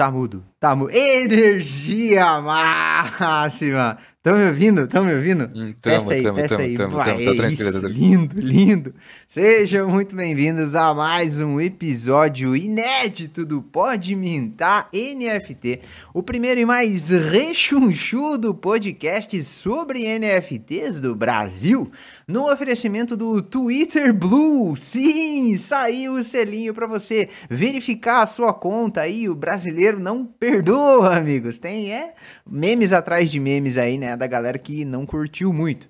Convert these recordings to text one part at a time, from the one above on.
Tá mudo, tá mudo. Energia máxima! Estão me ouvindo? Estão me ouvindo? Hum, testa aí, tamo, testa tamo, aí. tamo, Vai, tamo, tá é tranquilo, isso, tá tranquilo. lindo, lindo. Sejam muito bem-vindos a mais um episódio inédito do Pode Mintar NFT, o primeiro e mais rechonchudo podcast sobre NFTs do Brasil, no oferecimento do Twitter Blue. Sim, saiu o selinho para você verificar a sua conta aí. O brasileiro não perdoa, amigos. Tem é memes atrás de memes aí, né, da galera que não curtiu muito.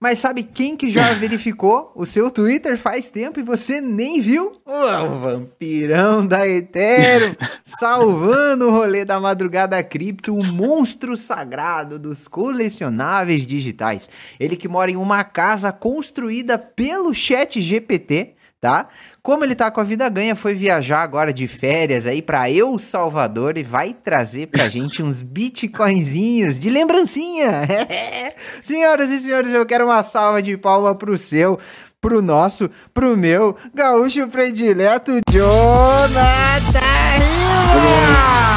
Mas sabe quem que já verificou o seu Twitter faz tempo e você nem viu? O vampirão da Ethereum, salvando o rolê da madrugada cripto, o monstro sagrado dos colecionáveis digitais. Ele que mora em uma casa construída pelo chat GPT, tá? Como ele tá com a vida ganha, foi viajar agora de férias aí para El Salvador e vai trazer pra gente uns bitcoinzinhos de lembrancinha. Senhoras e senhores, eu quero uma salva de palma pro seu, pro nosso, pro meu gaúcho predileto, Jonathan Rivas!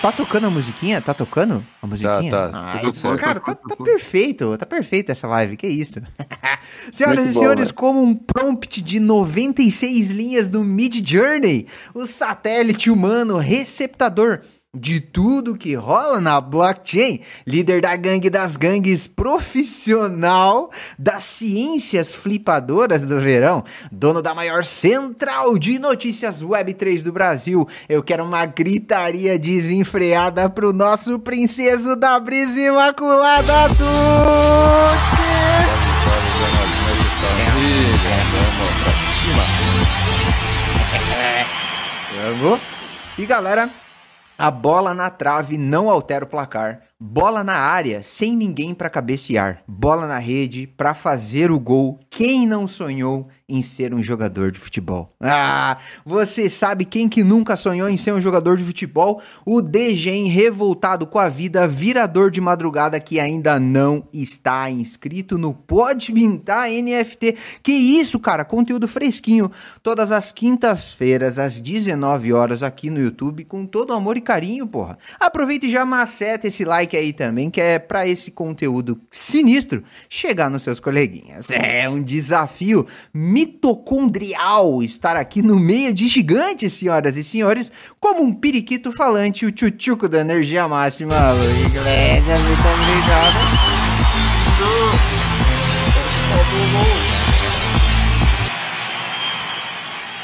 Tá tocando a musiquinha? Tá tocando a musiquinha? tá, tudo isso, certo. Cara, tá, tá perfeito, tá perfeito essa live, que isso. Senhoras Muito e bom, senhores, né? como um prompt de 96 linhas do Mid Journey, o satélite humano receptador de tudo que rola na blockchain, líder da gangue das gangues profissional das ciências flipadoras do verão, dono da maior central de notícias Web3 do Brasil. Eu quero uma gritaria desenfreada pro nosso princeso da brisa imaculada Tuti! Salve, salve, Leonardo, como que está? Ih, Vamos pra cima. Vamos. E galera, a bola na trave não altera o placar. Bola na área, sem ninguém pra cabecear. Bola na rede pra fazer o gol. Quem não sonhou em ser um jogador de futebol? Ah, você sabe quem que nunca sonhou em ser um jogador de futebol? O DGEM revoltado com a vida, virador de madrugada que ainda não está inscrito no Pode Mintar NFT. Que isso, cara? Conteúdo fresquinho. Todas as quintas-feiras, às 19 horas, aqui no YouTube, com todo amor e carinho, porra. Aproveita e já maceta esse like aí também, que é pra esse conteúdo sinistro chegar nos seus coleguinhas. É um desafio mitocondrial estar aqui no meio de gigantes, senhoras e senhores, como um periquito falante, o tchutchuco da energia máxima. Oi, muito obrigado.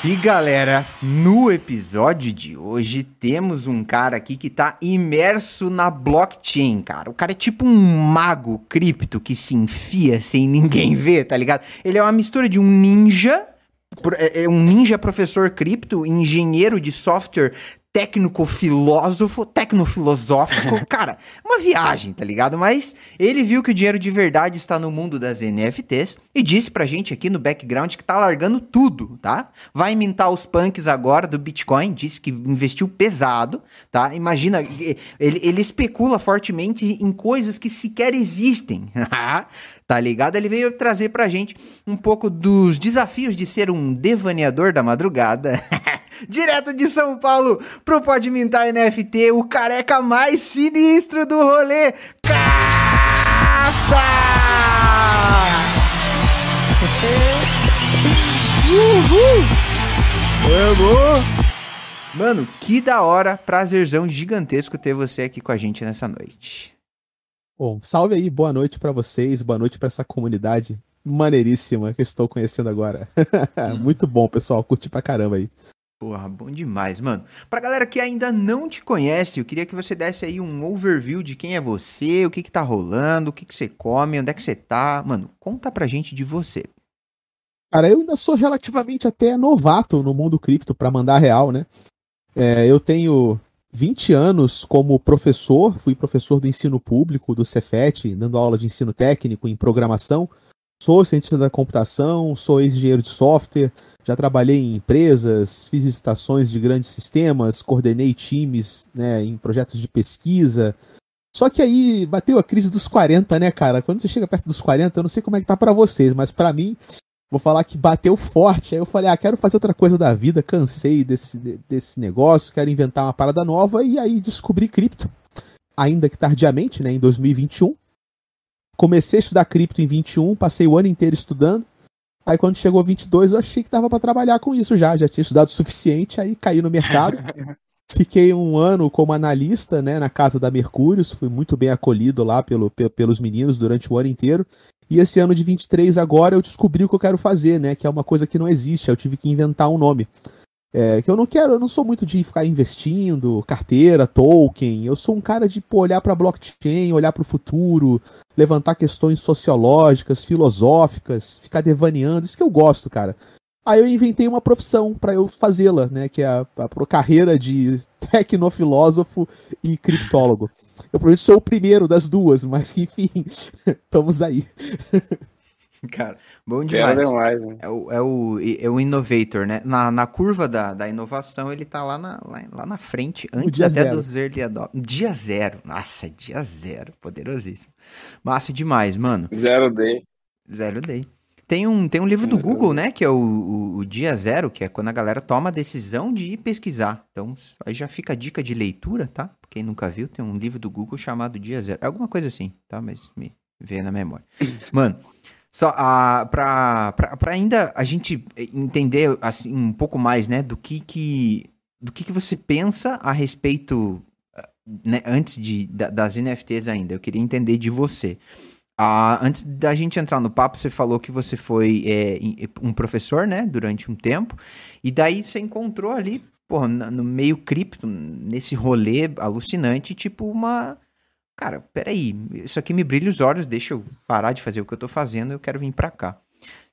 E galera, no episódio de hoje temos um cara aqui que tá imerso na blockchain, cara. O cara é tipo um mago cripto que se enfia sem ninguém ver, tá ligado? Ele é uma mistura de um ninja, é é um ninja professor cripto, engenheiro de software, técnico filósofo, tecnofilosófico, cara, uma viagem, tá ligado? Mas ele viu que o dinheiro de verdade está no mundo das NFTs e disse pra gente aqui no background que tá largando tudo, tá? Vai mintar os punks agora do Bitcoin, disse que investiu pesado, tá? Imagina, ele, ele especula fortemente em coisas que sequer existem. Tá ligado? Ele veio trazer pra gente um pouco dos desafios de ser um devaneador da madrugada. Direto de São Paulo pro Pode Mintar NFT, o careca mais sinistro do rolê, Casta! Uhul! Vamos! Mano, que da hora, prazerzão gigantesco ter você aqui com a gente nessa noite. Bom, salve aí, boa noite pra vocês, boa noite pra essa comunidade maneiríssima que eu estou conhecendo agora. Muito bom, pessoal, curti pra caramba aí. Porra, bom demais, mano. Pra galera que ainda não te conhece, eu queria que você desse aí um overview de quem é você, o que que tá rolando, o que que você come, onde é que você tá. Mano, conta pra gente de você. Cara, eu ainda sou relativamente até novato no mundo cripto, pra mandar real, né? É, eu tenho 20 anos como professor, fui professor do ensino público, do Cefet, dando aula de ensino técnico em programação. Sou cientista da computação, sou ex-engenheiro de software, já trabalhei em empresas, fiz licitações de grandes sistemas, coordenei times né, em projetos de pesquisa. Só que aí bateu a crise dos 40, né, cara? Quando você chega perto dos 40, eu não sei como é que tá pra vocês, mas pra mim vou falar que bateu forte. Aí eu falei, ah, quero fazer outra coisa da vida, cansei desse, desse negócio, quero inventar uma parada nova. E aí descobri cripto, ainda que tardiamente, né, em 2021. Comecei a estudar cripto em 21, passei o ano inteiro estudando. Aí quando chegou 22, eu achei que dava para trabalhar com isso já, já tinha estudado o suficiente, aí caí no mercado. Fiquei um ano como analista, né, na casa da Mercúrios, fui muito bem acolhido lá pelo, pelos meninos durante o ano inteiro. E esse ano de 23 agora eu descobri o que eu quero fazer, né, que é uma coisa que não existe, eu tive que inventar um nome. É, que eu não quero, eu não sou muito de ficar investindo, carteira, token. Eu sou um cara de pô, olhar para blockchain, olhar para o futuro, levantar questões sociológicas, filosóficas, ficar devaneando. Isso que eu gosto, cara. Aí eu inventei uma profissão para eu fazê-la, né? Que é a, a, carreira de tecnofilósofo e criptólogo. Eu provavelmente sou o primeiro das duas, mas enfim, estamos aí. Cara, bom demais. demais né? é, o, é, o, é o innovator, né? Na, na curva da, da inovação, ele tá lá na, lá, lá na frente, antes até zero. dos early adopters. Dia zero. Nossa, dia zero. Poderosíssimo. Massa demais, mano. Zero day. Zero day. Tem um, tem um livro do Google, né? Que é o, o, o, Dia Zero, que é quando a galera toma a decisão de ir pesquisar. Então, aí já fica a dica de leitura, tá? Quem nunca viu, tem um livro do Google chamado Dia Zero. É alguma coisa assim, tá? Mas me veio na memória. Mano, só uh, pra, pra, pra ainda a gente entender assim, um pouco mais, né? Do que que, do que, que você pensa a respeito, né, antes de, das NFTs ainda. Eu queria entender de você. Ah, antes da gente entrar no papo, você falou que você foi é, um professor, né, durante um tempo, e daí você encontrou ali, porra, no meio cripto, nesse rolê alucinante, tipo uma. Cara, peraí, isso aqui me brilha os olhos, deixa eu parar de fazer o que eu tô fazendo, eu quero vir pra cá.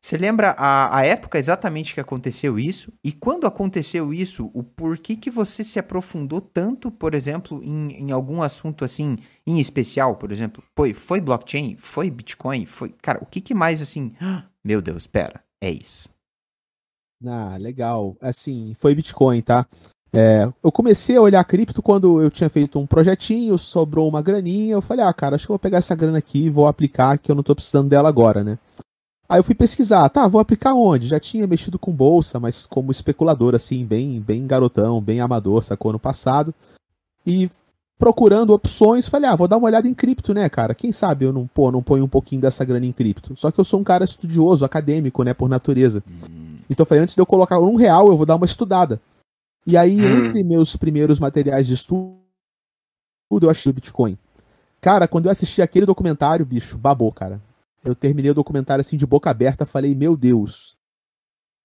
Você lembra a, a época exatamente que aconteceu isso? E quando aconteceu isso, o porquê que você se aprofundou tanto, por exemplo, em, em algum assunto assim, em especial, por exemplo? Foi, foi blockchain? Foi Bitcoin? Foi. Cara, o que, que mais assim? Meu Deus, espera, é isso. Ah, legal. Assim, foi Bitcoin, tá? É, eu comecei a olhar cripto quando eu tinha feito um projetinho, sobrou uma graninha. Eu falei, ah, cara, acho que eu vou pegar essa grana aqui e vou aplicar, que eu não tô precisando dela agora, né? Aí eu fui pesquisar, tá, vou aplicar onde? Já tinha mexido com bolsa, mas como especulador, assim, bem, bem garotão, bem amador, sacou no passado. E procurando opções, falei, ah, vou dar uma olhada em cripto, né, cara? Quem sabe eu não, pô, não ponho um pouquinho dessa grana em cripto. Só que eu sou um cara estudioso, acadêmico, né, por natureza. Hum. Então eu falei, antes de eu colocar um real, eu vou dar uma estudada. E aí, hum. entre meus primeiros materiais de estudo, eu achei o Bitcoin. Cara, quando eu assisti aquele documentário, bicho, babou, cara eu terminei o documentário assim de boca aberta, falei, meu Deus,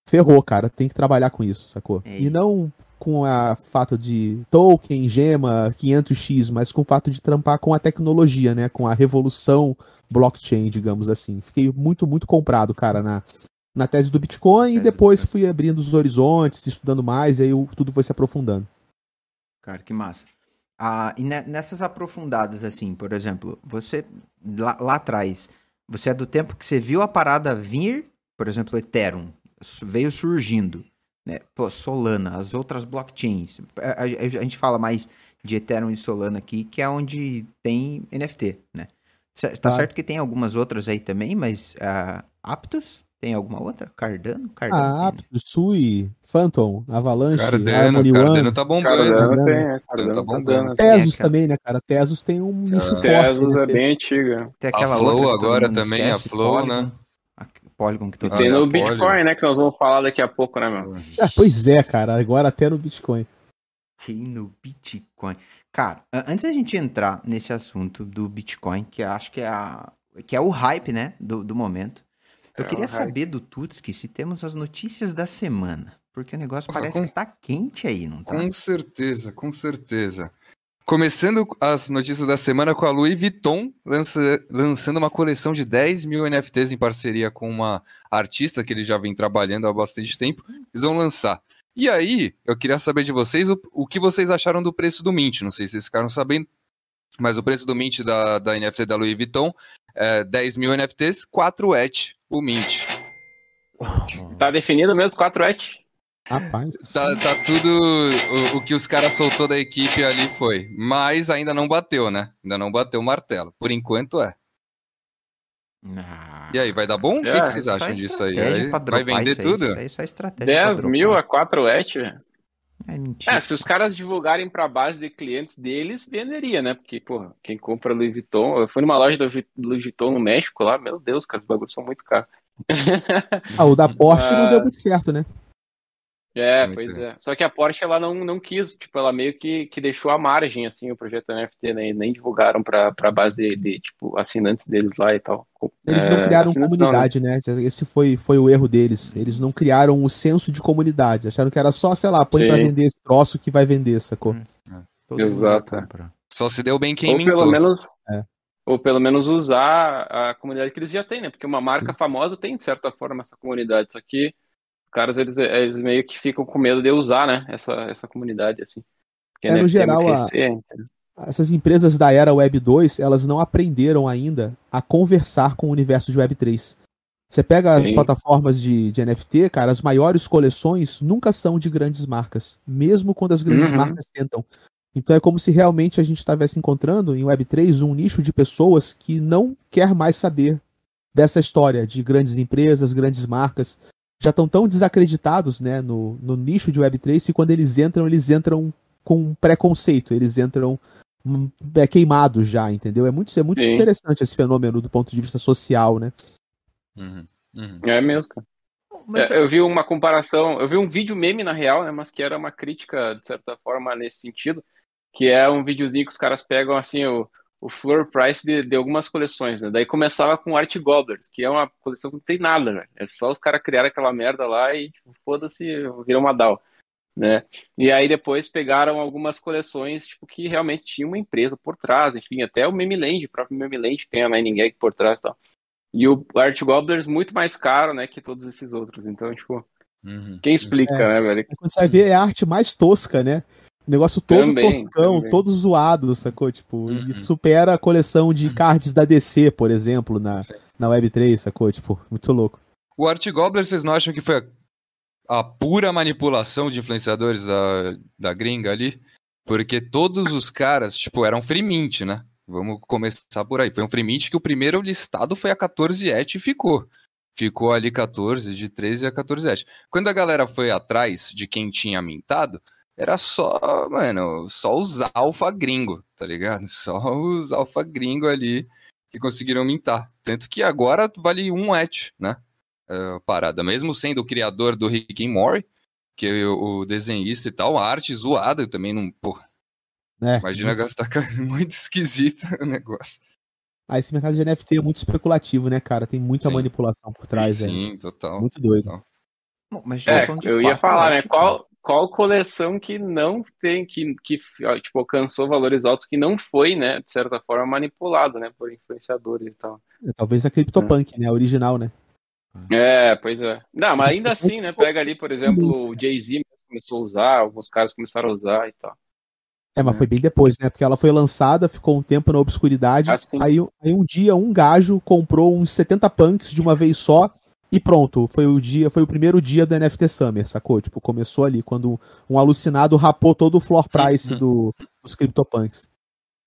ferrou, cara, tem que trabalhar com isso, sacou? É. E não com a fato de token, gema, 500x, mas com o fato de trampar com a tecnologia, né, com a revolução blockchain, digamos assim. Fiquei muito, muito comprado, cara, na, na tese do Bitcoin e depois fui abrindo os horizontes, estudando mais, e aí tudo foi se aprofundando. Cara, que massa. Ah, e nessas aprofundadas, assim, por exemplo, você lá, lá atrás, você é do tempo que você viu a parada vir, por exemplo, Ethereum, veio surgindo, né? Pô, Solana, as outras blockchains. A, a, a, gente fala mais de Ethereum e Solana aqui, que é onde tem NFT, né? Tá claro. certo que tem algumas outras aí também, mas uh, Aptos tem alguma outra? Cardano? Cardano ah, Aptos, Sui, Phantom, Avalanche, Cardano, Harmony Cardano One. tá bombando. Cardano, tem, é, Cardano tá bombando. Tesos é, também, né, cara? Tesos tem um nicho forte. Tesos né? é bem antiga. Tem aquela a Flow agora também, esquece, a Flow, Polygon, né? A Polygon que todo Tem no Bitcoin, né, que nós vamos falar daqui a pouco, né, meu? Ah, pois é, cara, agora até no Bitcoin. Tem no Bitcoin. Cara, antes da gente entrar nesse assunto do Bitcoin, que acho que é, a, que é o hype, né, do, do momento, eu é queria saber do Tutski se temos as notícias da semana. Porque o negócio parece com... que tá quente aí, não tá? Com certeza, com certeza. Começando as notícias da semana com a Louis Vuitton lança, lançando uma coleção de 10 mil NFTs em parceria com uma artista que ele já vem trabalhando há bastante tempo. Eles vão lançar. E aí, eu queria saber de vocês o, o que vocês acharam do preço do Mint. Não sei se vocês ficaram sabendo, mas o preço do Mint da, da NFT da Louis Vuitton é 10 mil NFTs, 4 ETH o Mint. Tá definido mesmo 4 ETH? Rapaz. Tá, tá tudo. O, o, que os caras soltou da equipe ali foi. Mas ainda não bateu, né? Ainda não bateu o martelo. Por enquanto é. Ah, E aí, vai dar bom? O que, É, que vocês só acham disso aí? Aí Vai vender isso aí, tudo? Isso aí é pra 10 dropar. mil a 4 et, velho. É mentira. É, se os caras divulgarem pra base de clientes deles, venderia, né? Porque, porra, quem compra Louis Vuitton. Eu fui numa loja do Louis Vuitton no México lá, meu Deus, cara, os bagulhos são muito caros. Ah, o da Porsche não Ah. deu muito certo, né? É, Muito pois é. Só que a Porsche ela não, não quis, tipo, ela meio que, que deixou à margem, assim, o projeto NFT, né? E nem divulgaram pra, pra base de, de, tipo, assinantes deles lá e tal. Eles É, não criaram assinantes não, né? comunidade, né? Esse foi, foi o erro deles. Eles não criaram o senso de comunidade. Acharam que era só, sei lá, põe Sim. pra vender esse troço que vai vender, sacou? Hum. Exato, é. comprar. Só se deu bem quem Ou mintou. pelo menos. É. Ou pelo menos usar a comunidade que eles já têm, né? Porque uma marca famosa tem, de certa forma, essa comunidade. Só que caras, eles, eles meio que ficam com medo de usar, né? Essa, essa comunidade, assim. Porque É, no NFT geral, a- recente. Essas empresas da era Web 2, elas não aprenderam ainda a conversar com o universo de Web 3. Você pega as Sim. plataformas de, de NFT, cara, as maiores coleções nunca são de grandes marcas, mesmo quando as grandes Uhum. marcas tentam. Então é como se realmente a gente estivesse encontrando em Web3 um nicho de pessoas que não quer mais saber dessa história de grandes empresas, grandes marcas. Já estão tão desacreditados né, no, no nicho de Web3 que quando eles entram, eles entram com preconceito, eles entram hum, é, queimados já, entendeu? É muito, é muito Sim. interessante esse fenômeno do ponto de vista social, né? Uhum, uhum. É mesmo, cara. Mas, É, eu vi uma comparação, eu vi um vídeo meme na real, né, mas que era uma crítica, de certa forma, nesse sentido, que é um videozinho que os caras pegam, assim, o, o floor price de, de algumas coleções, né, daí começava com Art Gobblers, que é uma coleção que não tem nada, velho, é só os caras criaram aquela merda lá e, tipo, foda-se, virou uma DAO, né, e aí depois pegaram algumas coleções, tipo, que realmente tinha uma empresa por trás, enfim, até o Memeland, o próprio Memeland tem a Nine Gag por trás e tal. E o Art Gobblers muito mais caro, né, que todos esses outros. Então, tipo, Uhum. quem explica, É. né, velho? Quando você vai ver, é a arte mais tosca, né? Negócio todo Também, toscão, também. todo zoado, sacou? Tipo, Uhum. e supera a coleção de cards da DC, por exemplo, na, Sim. na Web3, sacou? Tipo, muito louco. O Art Gobbler, vocês não acham que foi a, a pura manipulação de influenciadores da, da gringa ali? Porque todos os caras, tipo, eram free mint, né? Vamos começar por aí. Foi um free mint que o primeiro listado foi a 14 et e ficou. Ficou ali 14, de 13 a 14 et. Quando a galera foi atrás de quem tinha mintado, era só, mano, só os alfa gringo, tá ligado? Só os alfa gringo ali que conseguiram mintar. Tanto que agora vale um et, né? a parada, mesmo sendo o criador do Rick and Morty, que é o, desenhista e tal, a arte zoada, eu também não, porra, né? imagina Muito- gastar muito esquisito o negócio. Ah, esse mercado de NFT é muito especulativo, né, cara? Tem muita Sim. manipulação por trás. Sim, total. Muito doido. Bom, mas É, eu ia falar, né? et, Qual, qual coleção que não tem, que, que tipo, alcançou valores altos, que não foi, né, de certa forma, manipulado, né, por influenciadores e tal. É, talvez a CryptoPunk, né? A original, né? É, pois é. Não, mas ainda assim, né, pega ali, por exemplo, o Jay-Z começou a usar, alguns caras começaram a usar e tal. É, mas foi bem depois, né? Porque ela foi lançada, ficou um tempo na obscuridade. Ah, sim. aí, aí um dia um gajo comprou uns 70 punks de uma vez só e pronto. Foi o dia, foi o primeiro dia do NFT Summer, sacou? Tipo, começou ali quando um alucinado rapou todo o floor price do, dos CryptoPunks.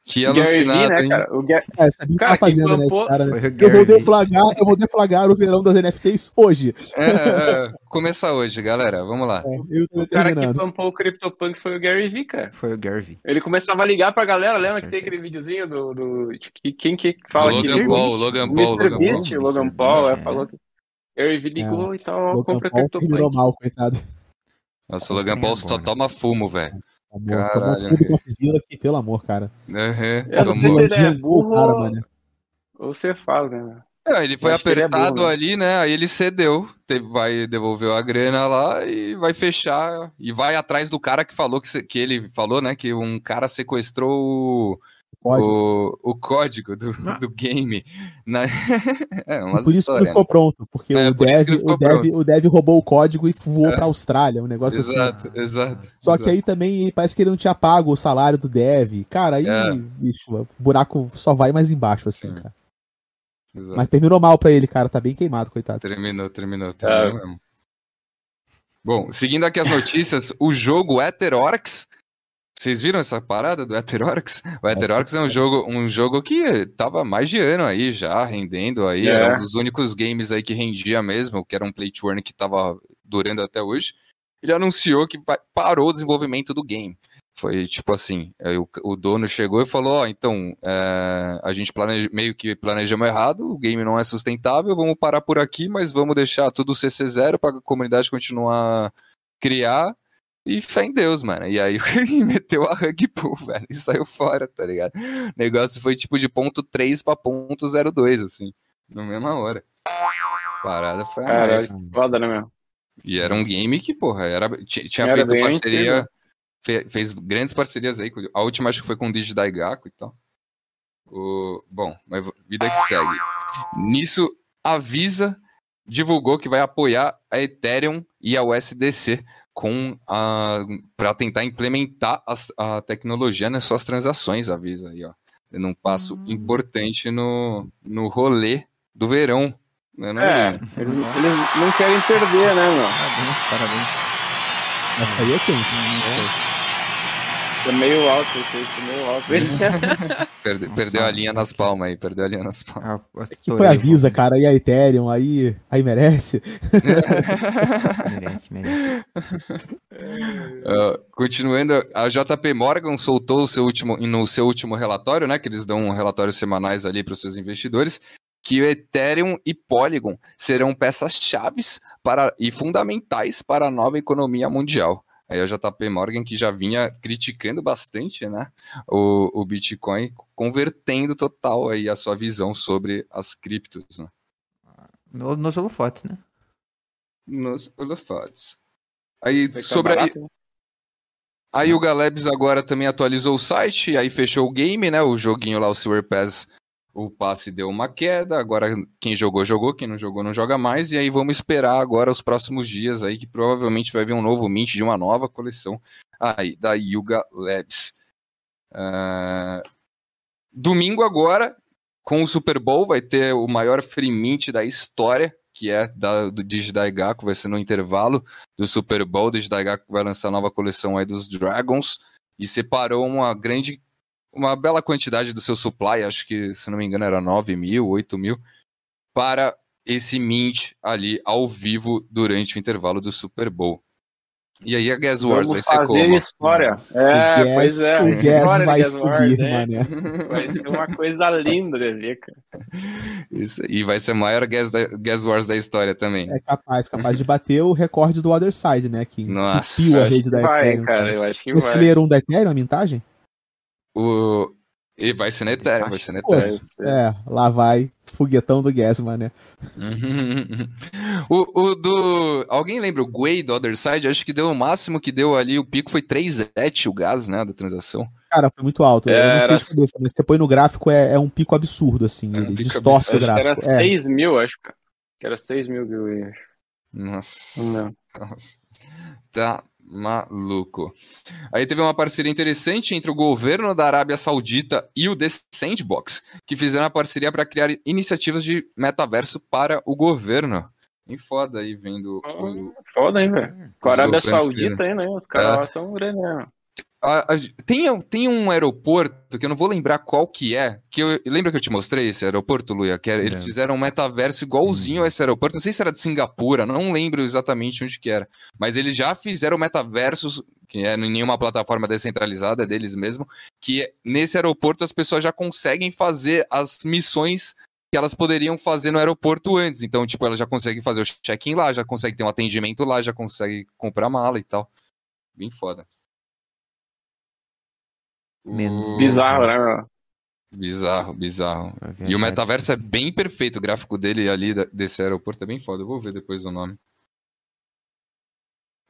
Que O Gary alucinado, né, hein? cara? O Ga- É, sabia o que tá fazendo, né, cara, né? O Eu Gary vou deflagrar, eu vou deflagrar o verão das NFTs hoje. É, é, é. começa hoje, galera, vamos lá. É, eu tô O cara que pampou o CryptoPunks foi o Gary Vee, cara. Foi o Gary Vee. Ele começava a ligar pra galera, lembra que tem aquele videozinho do. do que- quem que O fala Logan aqui? Paul. Logan O Paul, Mr. Logan Beast, Paul. o Logan. Paul, Beast, é, é. falou que. Gary Vee ligou e tal, Logan compra CryptoPunk. mal, coitado. Nossa, o Logan Paul só Agora. toma fumo, velho. Caralho. tomou fumo do Godzilla aqui, pelo amor, cara. Uhum, Eu não sei tomou. se ele é burro cara, ou- mano. ou você faz, né? É, ele foi que ele é apertado burro, né? ali, né? Aí ele cedeu, teve- vai devolveu a grana lá e vai fechar e vai atrás do cara que falou que, que ele falou, né? Que um cara sequestrou o, Pode. o, o código do, Ah. do game. Na... é, E umas por isso que não ficou pronto, porque É, o, por dev, o, dev, o dev roubou o código e voou pra Austrália, um negócio assim. Exato, exato. Só exato. que aí também parece que ele não tinha pago o salário do dev. Cara, aí, É. bicho, o buraco só vai mais embaixo, assim, Sim. cara. exato. Mas terminou mal pra ele, cara. Tá bem queimado, coitado. Terminou, terminou, terminou mesmo. Bom, seguindo aqui as notícias, o jogo Ether Orcs Vocês viram essa parada do Heterorix? O Heterorix é um jogo, um jogo que tava mais de ano aí já, rendendo aí. É. Era um dos únicos games aí que rendia mesmo, que era um play to earn que tava durando até hoje. Ele anunciou que pa- parou o desenvolvimento do game. Foi tipo assim, o, o dono chegou e falou, ó, então, é, a gente planeja, meio que planejamos errado, o game não é sustentável, vamos parar por aqui, mas vamos deixar tudo CC0 para a comunidade continuar criar e fé em Deus, mano. E aí meteu a rug pull, velho, e saiu fora, tá ligado? O negócio foi tipo de ponto 3 pra ponto 02, assim, na mesma hora. Parada foi a foda, né, meu? E era um game que, porra, era, ti- tinha Era feito parceria, fe- fez grandes parcerias aí. A última acho que foi com o Digidaigaku e tal. O, bom, mas vida que segue. Nisso, a Visa divulgou que vai apoiar a Ethereum e a USDC com a para tentar implementar as- a, tecnologia nas suas transações, a Visa aí, ó. Dando um passo Hum. importante no, no rolê do verão. né, não É, eles, eles não querem perder, né, meu? Parabéns, parabéns. Essa aí é quente. É meio alto, esse aí, é meio alto. Perde- Nossa, perdeu a linha nas palmas aí, perdeu a linha nas palmas. Ah, Que foi a Visa, cara, e a Ethereum, aí, aí merece. Merece, merece. Ah, continuando, a JP Morgan soltou o seu último, no seu último relatório, né, que eles dão um relatórios semanais ali para os seus investidores, que o Ethereum e Polygon serão peças-chave para e fundamentais para a nova economia mundial. Aí a JP Morgan que já vinha criticando bastante, né, o, o Bitcoin, convertendo total aí a sua visão sobre as criptos, né, No, nos holofotes, né? nos holofotes. Aí Vai sobre a, né? Aí o Galebs agora também atualizou o site, aí fechou o game, né? O joguinho lá, o Sewer Pass, o passe deu uma queda. Agora quem jogou, jogou, quem não jogou, não joga mais. E aí vamos esperar agora os próximos dias aí, que provavelmente vai vir um novo mint de uma nova coleção aí, da Yuga Labs. Ah, Domingo agora, com o Super Bowl, vai ter o maior free mint da história, que é da, do Digidaigaku, vai ser no intervalo do Super Bowl, o Digidaigaku vai lançar a nova coleção aí dos Dragons, e separou uma grande, uma bela quantidade do seu supply, acho que, se não me engano, era 9 mil, 8 mil, para esse mint ali ao vivo durante o intervalo do Super Bowl. E aí a Guess Wars vai Vamos ser fazer como? história. É, Gas- pois é. O gas história de vai Guess Wars, subir, né? mané. Vai ser uma coisa linda de ver, cara. Isso, e vai ser a maior Guess, da, Guess Wars da história também. É capaz, capaz de bater o recorde do Other Side, né? Que Nossa, entupiu a rede que da vai, Ethereum. cara. Eu acho que Esse vai. leram um da Ethereum, a mintagem? O... Ele vai ser na Ethereum, vai ser na Ethereum. É, lá vai. Foguetão do Gas, mané. o, o do. Alguém lembra o Gwei do Other Side? Acho que deu o máximo que deu ali. O pico foi 3 et o gás, né? Da transação. Cara, foi muito alto. Eu não sei de cabeça, mas você põe no gráfico, é, é um pico absurdo, assim. É um ele distorce o absurdo. Acho que era gráfico. É, 6 mil, acho, cara. Que era 6 mil eu ia. Nossa. Não. Nossa. Tá maluco. Aí teve uma parceria interessante entre o governo da Arábia Saudita e o The Sandbox, que fizeram uma parceria para criar iniciativas de metaverso para o governo. Bem foda aí vendo o, Foda, hein, velho. Com a Arábia Saudita aí, né? Os caras É. lá são grandes, né? A- a- tem, tem um aeroporto que eu não vou lembrar qual que é. Que eu, lembra que eu te mostrei esse aeroporto, Luia? Que era- eles Lembro. fizeram um metaverso igualzinho a esse aeroporto. Não sei se era de Singapura, não lembro exatamente onde que era. Mas eles já fizeram metaversos, que é em nenhuma plataforma descentralizada, é deles mesmo. Que nesse aeroporto as pessoas já conseguem fazer as missões que elas poderiam fazer no aeroporto antes. Então, tipo, elas já conseguem fazer o check-in lá, já conseguem ter um atendimento lá, já conseguem comprar mala e tal. Bem foda. Menos O- Bizarro, né? Bizarro, bizarro. E o viajar metaverso é bem perfeito, o gráfico dele ali desse aeroporto é bem foda. Eu vou ver depois o nome.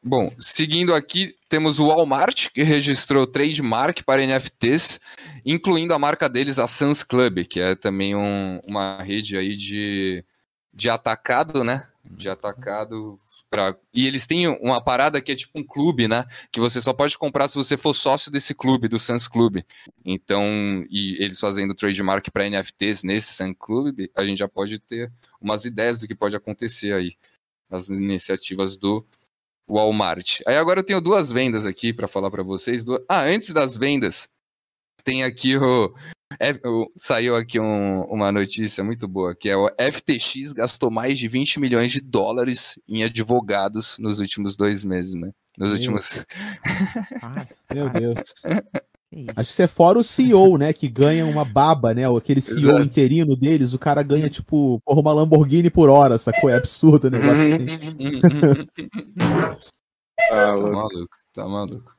Bom, seguindo aqui, temos o Walmart, que registrou trademark para NFTs, incluindo a marca deles, a Suns Club, que é também um- uma rede aí de, de atacado, né? De atacado. Pra... E eles têm uma parada que é tipo um clube, né? Que você só pode comprar se você for sócio desse clube, do Suns Club. Então, e eles fazendo trademark para NFTs nesse Sun Club, a gente já pode ter umas ideias do que pode acontecer aí, as iniciativas do Walmart. Aí agora eu tenho duas vendas aqui para falar para vocês. Ah, antes das vendas, tem aqui o, saiu aqui um, uma notícia muito boa, que é o FTX gastou mais de 20 milhões de dólares em advogados nos últimos dois meses, né? Nos Meu últimos. Meu Deus. Acho que você é fora o CEO, né? Que ganha uma baba, né? Aquele CEO Exato. interino deles, o cara ganha, tipo, uma Lamborghini por hora, sacou? É absurdo o negócio assim. tá maluco, tá maluco.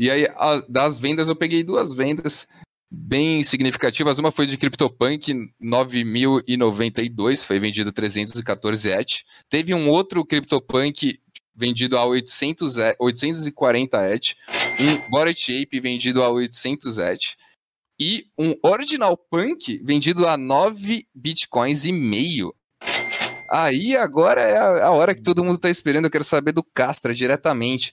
E aí, a, das vendas, eu peguei duas vendas bem significativas. Uma foi de CryptoPunk 9092, foi vendido 314 ETH. Teve um outro CryptoPunk vendido a 800, 840 ETH, um Bored Ape vendido a 800 ETH e um Original Punk vendido a 9 bitcoins e meio. Aí agora é a, a hora que todo mundo está esperando. Eu quero saber do Castra diretamente.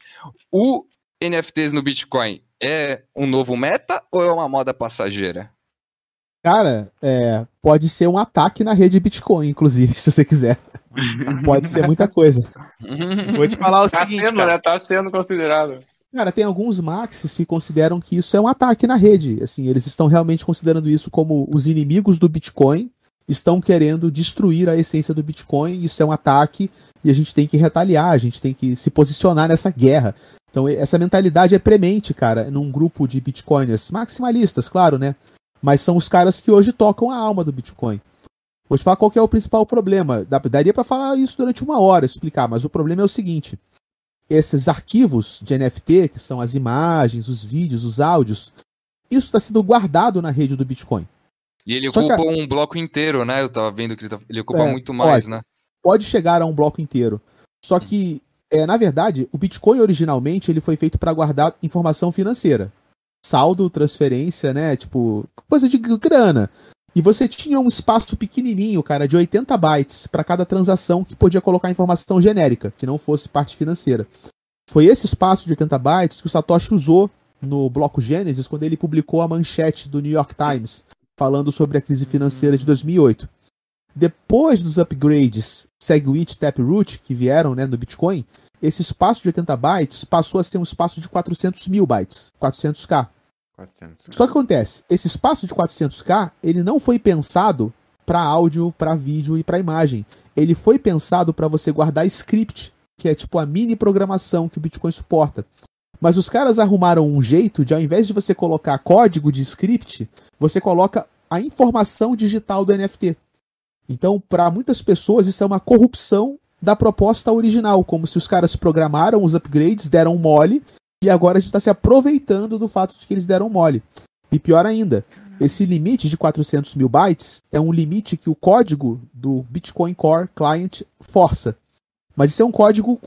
O NFTs no Bitcoin é um novo meta ou é uma moda passageira? Cara, é, pode ser um ataque na rede Bitcoin, inclusive, se você quiser. pode ser muita coisa. Vou te falar o tá seguinte, sendo, cara. Né? Tá sendo considerado. Cara, tem alguns maxis que consideram que isso é um ataque na rede. Assim, eles estão realmente considerando isso como os inimigos do Bitcoin estão querendo destruir a essência do Bitcoin. Isso é um ataque e a gente tem que retaliar, a gente tem que se posicionar nessa guerra. Então, essa mentalidade é premente, cara, num grupo de bitcoiners maximalistas, claro, né? Mas são os caras que hoje tocam a alma do Bitcoin. Vou te falar qual é o principal problema. Daria para falar isso durante uma hora, explicar, mas o problema é o seguinte: esses arquivos de NFT, que são as imagens, os vídeos, os áudios, isso está sendo guardado na rede do Bitcoin. E ele Só ocupa que... um bloco inteiro, né? Eu tava vendo que ele ocupa é, muito mais, pode, né? Pode chegar a um bloco inteiro. Só que é, na verdade, o Bitcoin originalmente ele foi feito para guardar informação financeira. Saldo, transferência, né? Tipo, coisa de grana. E você tinha um espaço pequenininho, cara, de 80 bytes para cada transação que podia colocar informação genérica, que não fosse parte financeira. Foi esse espaço de 80 bytes que o Satoshi usou no bloco Gênesis quando ele publicou a manchete do New York Times falando sobre a crise financeira de 2008. Depois dos upgrades SegWit Taproot que vieram né, no Bitcoin, esse espaço de 80 bytes passou a ser um espaço de 400 mil bytes, 400k. 400. Só que acontece, esse espaço de 400k, ele não foi pensado para áudio, para vídeo e para imagem. Ele foi pensado para você guardar script, que é tipo a mini programação que o Bitcoin suporta. Mas os caras arrumaram um jeito de, ao invés de você colocar código de script, você coloca a informação digital do NFT. Então, para muitas pessoas, isso é uma corrupção da proposta original, como se os caras programaram os upgrades, deram mole, e agora a gente está se aproveitando do fato de que eles deram mole. E pior ainda, esse limite de 400 mil bytes é um limite que o código do Bitcoin Core Client força. Mas isso é um código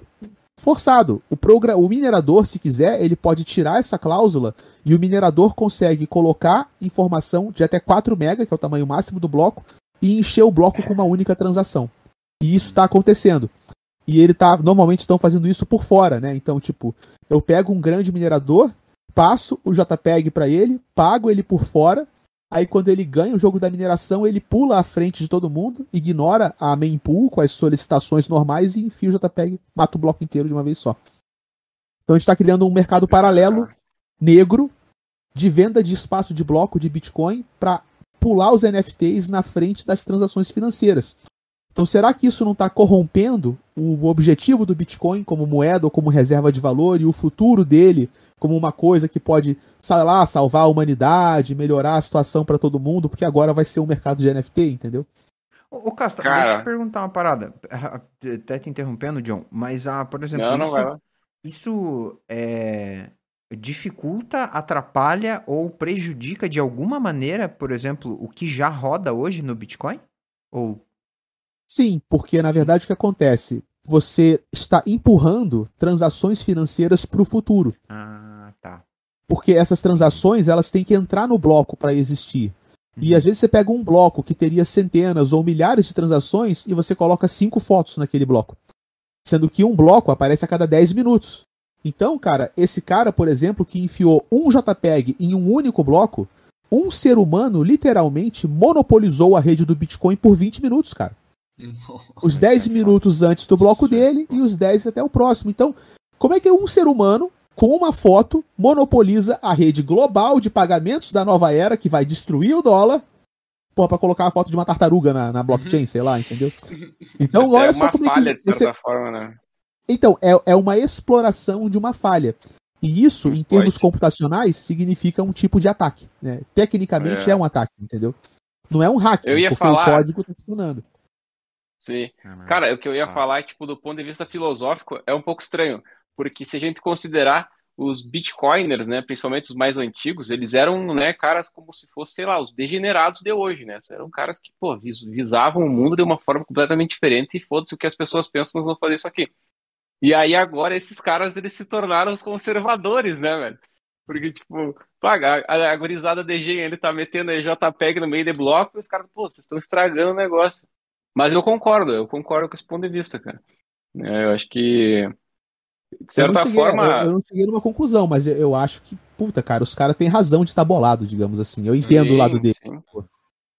forçado. O, o minerador, se quiser, ele pode tirar essa cláusula e o minerador consegue colocar informação de até 4 MB, que é o tamanho máximo do bloco, e encher o bloco com uma única transação. E isso está acontecendo. E ele tá. Normalmente estão fazendo isso por fora, né? Então, tipo, eu pego um grande minerador, passo o JPEG para ele, pago ele por fora. Aí quando ele ganha o jogo da mineração, ele pula à frente de todo mundo, ignora a main pool com as solicitações normais e enfia o JPEG, mata o bloco inteiro de uma vez só. Então a gente está criando um mercado paralelo negro de venda de espaço de bloco de Bitcoin para pular os NFTs na frente das transações financeiras. Então, será que isso não está corrompendo o objetivo do Bitcoin como moeda ou como reserva de valor e o futuro dele como uma coisa que pode, sei lá, salvar a humanidade, melhorar a situação para todo mundo, porque agora vai ser um mercado de NFT, entendeu? Ô, Casta, Cara... deixa eu perguntar uma parada. Até te interrompendo, John, mas, ah, por exemplo, não, isso, não isso é, dificulta, atrapalha ou prejudica de alguma maneira, por exemplo, o que já roda hoje no Bitcoin? Ou Sim, porque na verdade o que acontece? Você está empurrando transações financeiras para o futuro. Ah, tá. Porque essas transações elas têm que entrar no bloco para existir. Uhum. E às vezes você pega um bloco que teria centenas ou milhares de transações e você coloca cinco fotos naquele bloco. Sendo que um bloco aparece a cada 10 minutos. Então, cara, esse cara, por exemplo, que enfiou um JPEG em um único bloco, um ser humano literalmente monopolizou a rede do Bitcoin por 20 minutos, cara. Os 10 minutos antes do bloco dele e os 10 até o próximo. Então, Como é que um ser humano, com uma foto, monopoliza a rede global de pagamentos da nova era, que vai destruir o dólar, porra, pra colocar a foto de uma tartaruga na, na blockchain, sei lá, entendeu? Então, é olha uma só como é falha, que de você. certa forma, né? Então, é, é uma exploração de uma falha. E isso, em termos computacionais, significa um tipo de ataque. né? Tecnicamente é. É. um ataque, entendeu? Não é um hack, Eu ia porque falar- o código tá funcionando. Sim. Ah, Cara, o que eu ia Tá. falar, tipo, do ponto de vista filosófico, é um pouco estranho, porque se a gente considerar os bitcoiners, né, principalmente os mais antigos, eles eram, né, caras como se fossem, sei lá, os degenerados de hoje, né? Eram caras que, pô, vis- visavam o mundo de uma forma completamente diferente e foda-se o que as pessoas pensam, nós vamos fazer isso aqui. E aí agora esses caras, eles se tornaram os conservadores, né, velho? Porque, tipo, paga, a, a gurizada DG, ele tá metendo aí JPEG no meio de bloco e os caras, pô, vocês estão estragando o negócio. Mas eu concordo, eu concordo com esse ponto de vista, cara. É, eu acho que, de Eu não, certa cheguei, forma, eu, eu não cheguei numa conclusão, mas eu, eu acho que, puta, cara, os caras têm razão de estar bolado, digamos assim. Eu entendo o lado sim, dele. sim.